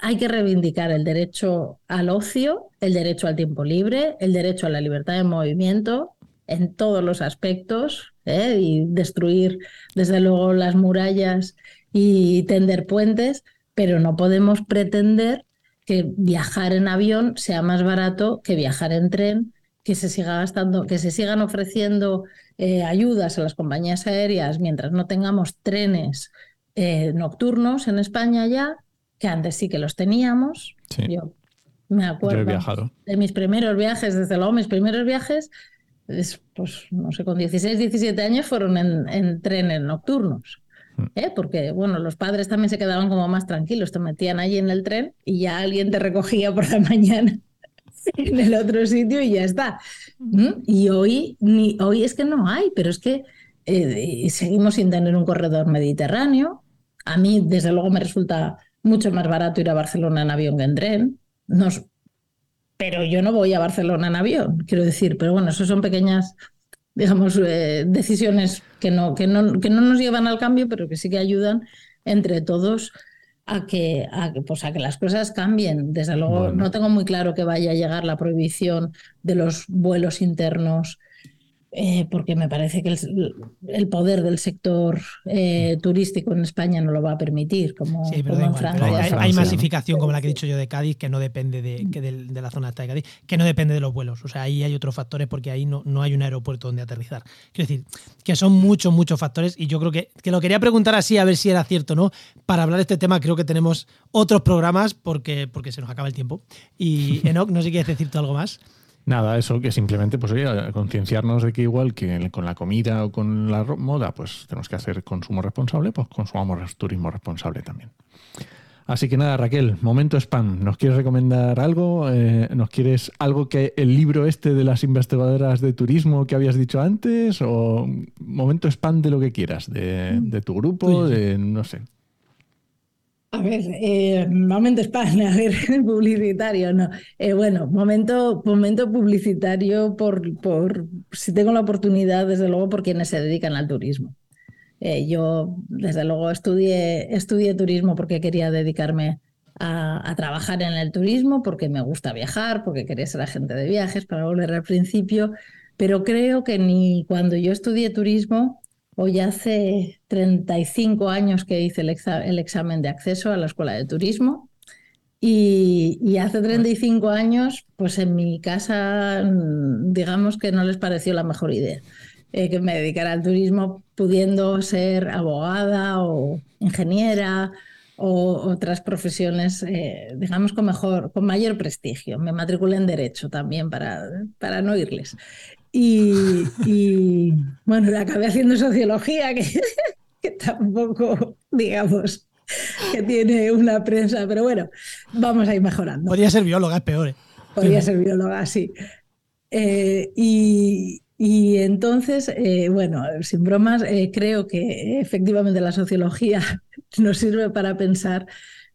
hay que reivindicar el derecho al ocio, el derecho al tiempo libre, el derecho a la libertad de movimiento en todos los aspectos ¿eh? y destruir desde luego las murallas y tender puentes, pero no podemos pretender que viajar en avión sea más barato que viajar en tren, que se siga gastando, que se sigan ofreciendo eh, ayudas a las compañías aéreas mientras no tengamos trenes eh, nocturnos en España ya, que antes sí que los teníamos. Yo me acuerdo de mis primeros viajes, desde luego mis primeros viajes, pues no sé, con 16, 17 años fueron en, trenes nocturnos. ¿Eh? Porque, bueno, los padres también se quedaban como más tranquilos, te metían allí en el tren y ya alguien te recogía por la mañana en el otro sitio y ya está. ¿Mm? Y hoy, ni, hoy es que no hay, pero es que eh, seguimos sin tener un corredor mediterráneo. A mí, desde luego, me resulta mucho más barato ir a Barcelona en avión que en tren. Nos, pero yo no voy a Barcelona en avión, quiero decir. Pero bueno, eso son pequeñas, digamos, eh, decisiones que no, que, no, que no nos llevan al cambio, pero que sí que ayudan entre todos a que, a, pues a que las cosas cambien. Desde luego, no tengo muy claro que vaya a llegar la prohibición de los vuelos internos eh, porque me parece que el, poder del sector eh, turístico en España no lo va a permitir, como, en Francia. Hay, masificación, como la que he dicho yo de Cádiz, que no depende de, de, la zona de Cádiz, que no depende de los vuelos. O sea, ahí hay otros factores porque ahí no, no hay un aeropuerto donde aterrizar. Quiero decir, que son muchos, muchos factores y yo creo que, que lo quería preguntar así a ver si era cierto no. Para hablar de este tema creo que tenemos otros programas porque, porque se nos acaba el tiempo. Y Enoch, no sé si quieres decirte algo más. Nada, eso que simplemente pues concienciarnos de que igual que con la comida o con la moda, pues tenemos que hacer consumo responsable, pues consumamos turismo responsable también. Así que nada, Raquel, momento spam. ¿Nos quieres recomendar algo? Eh, ¿Nos quieres algo que el libro este de las investigadoras de turismo que habías dicho antes? ¿O momento spam de lo que quieras? ¿De, de tu grupo? De no sé. A ver, eh, momento España, a ver, publicitario, no. Eh, bueno, momento, momento publicitario por, por, si tengo la oportunidad, desde luego, por quienes se dedican al turismo. Eh, yo, desde luego, estudié, estudié turismo porque quería dedicarme a, a, trabajar en el turismo, porque me gusta viajar, porque quería ser agente de viajes, para volver al principio, pero creo que ni cuando yo estudié turismo Hoy hace 35 años que hice el, examen de acceso a la escuela de turismo y, hace 35 años, pues en mi casa, mm, digamos que no les pareció la mejor idea eh, que me dedicara al turismo pudiendo ser abogada o ingeniera o otras profesiones, eh, digamos, con, mejor, con mayor prestigio. Me matriculé en Derecho también para, para no irles. Y, bueno, le acabé haciendo sociología, que, tampoco, digamos, que tiene una prensa, pero bueno, vamos a ir mejorando. Podría ser bióloga, es peor. ¿eh? Podría ser bióloga, sí. Eh, y, entonces, eh, bueno, sin bromas, creo que efectivamente la sociología nos sirve para pensar,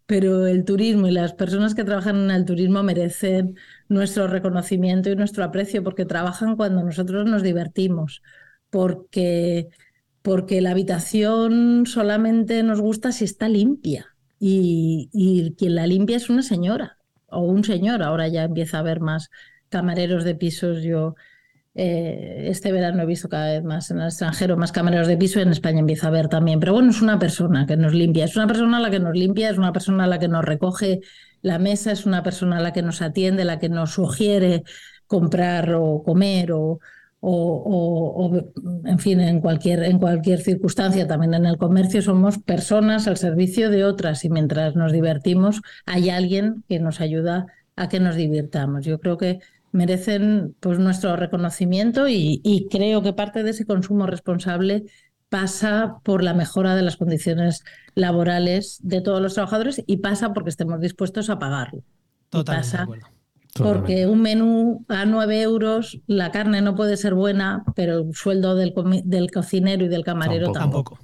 pero el turismo y las personas que trabajan en el turismo merecen nuestro reconocimiento y nuestro aprecio, porque trabajan cuando nosotros nos divertimos, porque, porque la habitación solamente nos gusta si está limpia y, y quien la limpia es una señora o un señor. Ahora ya empieza a haber más camareros de pisos. Yo eh, este verano he visto cada vez más en el extranjero más camareros de piso, en España empieza a haber también. Pero bueno, es una persona que nos limpia, es una persona la que nos limpia, es una persona la que nos recoge la mesa es una persona a la que nos atiende, la que nos sugiere comprar o comer o, en fin, en cualquier, en cualquier circunstancia, también en el comercio, somos personas al servicio de otras y mientras nos divertimos hay alguien que nos ayuda a que nos divirtamos. Yo creo que merecen pues, nuestro reconocimiento y creo que parte de ese consumo responsable pasa por la mejora de las condiciones laborales de todos los trabajadores y pasa porque estemos dispuestos a pagarlo. Totalmente. Porque un menú a 9 euros, la carne no puede ser buena, pero el sueldo del, del cocinero y del camarero tampoco.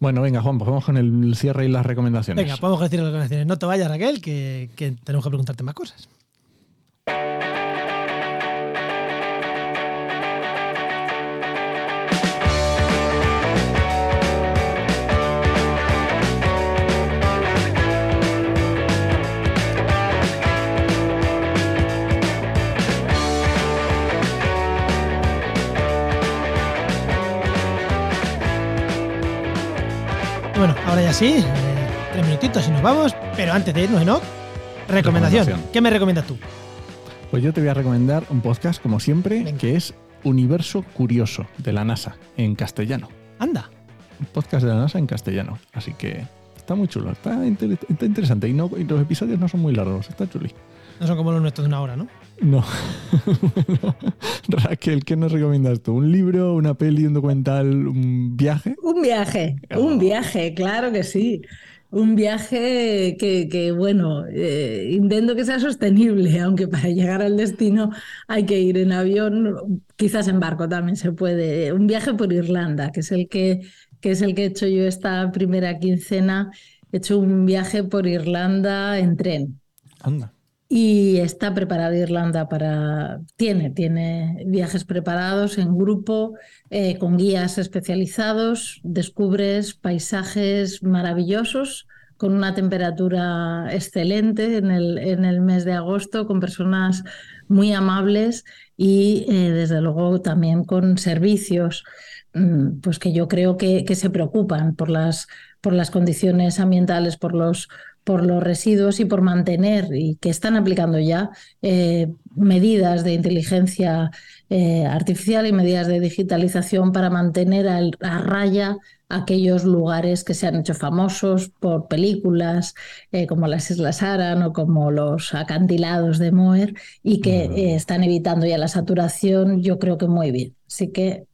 Bueno, venga, Juan, pues vamos con el cierre y las recomendaciones. Venga, podemos decir las recomendaciones. No te vayas, Raquel, que, que tenemos que preguntarte más cosas. Bueno, ahora ya sí, eh, tres minutitos y nos vamos. Pero antes de irnos, Enoch, recomendación. Recomendación. ¿Qué me recomiendas tú? Pues yo te voy a recomendar un podcast, como siempre, Venga. que es Universo Curioso de la NASA, en castellano. Anda. Un podcast de la NASA en castellano. Así que está muy chulo, está, inter- está interesante. Y, no, y los episodios no son muy largos, está chuli. No son como los nuestros de una hora, ¿no? No. Bueno, Raquel, ¿qué nos recomiendas tú? ¿Un libro, una peli, un documental, un viaje? Un viaje, un viaje, claro que sí. Un viaje que, que, bueno, eh, intento que sea sostenible, aunque para llegar al destino hay que ir en avión, quizás en barco también se puede. Un viaje por Irlanda, que es el que, que es el que he hecho yo esta primera quincena. He hecho un viaje por Irlanda en tren. Anda. Y está preparada Irlanda para. Tiene, tiene viajes preparados en grupo, eh, con guías especializados. Descubres paisajes maravillosos, con una temperatura excelente en el, en el mes de agosto, con personas muy amables y, eh, desde luego, también con servicios mm, pues que yo creo que, que se preocupan por las, por las condiciones ambientales, por los por los residuos y por mantener y que están aplicando ya eh, medidas de inteligencia eh, artificial y medidas de digitalización para mantener al- a, raya aquellos lugares que se han hecho famosos por películas eh, como las Islas Aran o como los acantilados de Moher y que eh, están evitando ya la saturación, yo creo que muy bien. Así que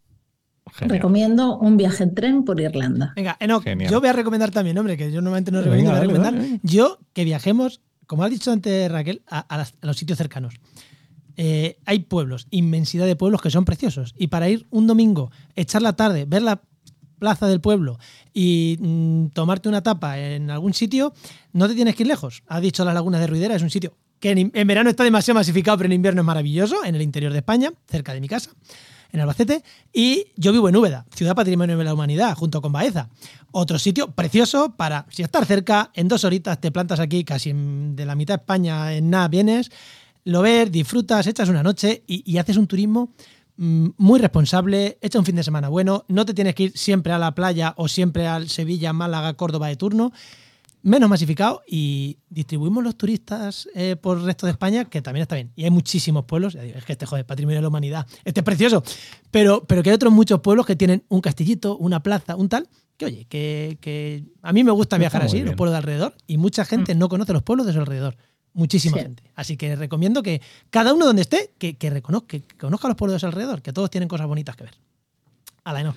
Genial. recomiendo un viaje en tren por Irlanda. Venga, Enoch, Genial. yo voy a recomendar también, hombre, que yo normalmente no Venga, recomiendo, voy a dale, recomendar. dale, venga. Yo que viajemos, como ha dicho antes Raquel, a, a las- a los sitios cercanos. Eh, hay pueblos, inmensidad de pueblos que son preciosos. Y para ir un domingo, echar la tarde, ver la plaza del pueblo y mm, tomarte una tapa en algún sitio, no te tienes que ir lejos. Ha dicho las lagunas de Ruidera, es un sitio que en, en verano está demasiado masificado, pero en invierno es maravilloso, en el interior de España, cerca de mi casa, en Albacete. Y yo vivo en Úbeda, ciudad patrimonio de la humanidad, junto con Baeza. Otro sitio precioso para, si estás cerca, en dos horitas te plantas aquí, casi de la mitad de España, en nada vienes, lo ves, disfrutas, echas una noche y, y haces un turismo mm, muy responsable, echa un fin de semana bueno, no te tienes que ir siempre a la playa o siempre al Sevilla, Málaga, Córdoba de turno, menos masificado y distribuimos los turistas eh, por el resto de España, que también está bien. Y hay muchísimos pueblos, es que este joder, patrimonio de la humanidad, este es precioso, pero, pero que hay otros muchos pueblos que tienen un castillito, una plaza, un tal, que oye, que, que a mí me gusta viajar así, bien. los pueblos de alrededor, y mucha gente no conoce los pueblos de su alrededor. Muchísima Sí. gente. Así que recomiendo que cada uno donde esté, que, que reconozca, que conozca los pueblos de su alrededor, que todos tienen cosas bonitas que ver. A la no.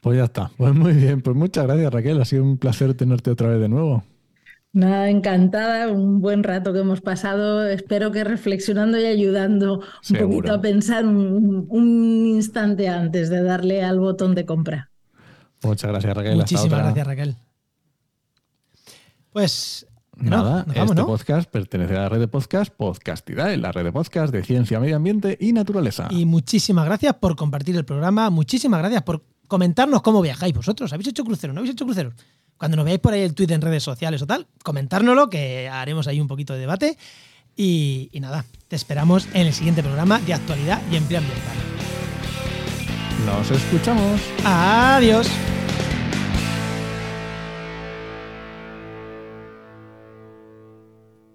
Pues ya está. Pues muy bien. Pues muchas gracias, Raquel. Ha sido un placer tenerte otra vez de nuevo. Nada, encantada, un buen rato que hemos pasado. Espero que reflexionando y ayudando un Seguro. poquito a pensar un, un instante antes de darle al botón de compra. Muchas gracias, Raquel. Hasta Muchísimas otra. gracias, Raquel. Pues Nada, vamos, este ¿no? podcast pertenece a la red de podcast Podcastidae, la red de podcast de ciencia, medio ambiente y naturaleza. Y muchísimas gracias por compartir el programa. Muchísimas gracias por comentarnos cómo viajáis vosotros. ¿Habéis hecho cruceros? ¿No habéis hecho cruceros? Cuando nos veáis por ahí el tweet en redes sociales o tal, comentárnoslo, que haremos ahí un poquito de debate. Y, y nada, te esperamos en el siguiente programa de actualidad y empleo ambiental. Nos escuchamos. Adiós.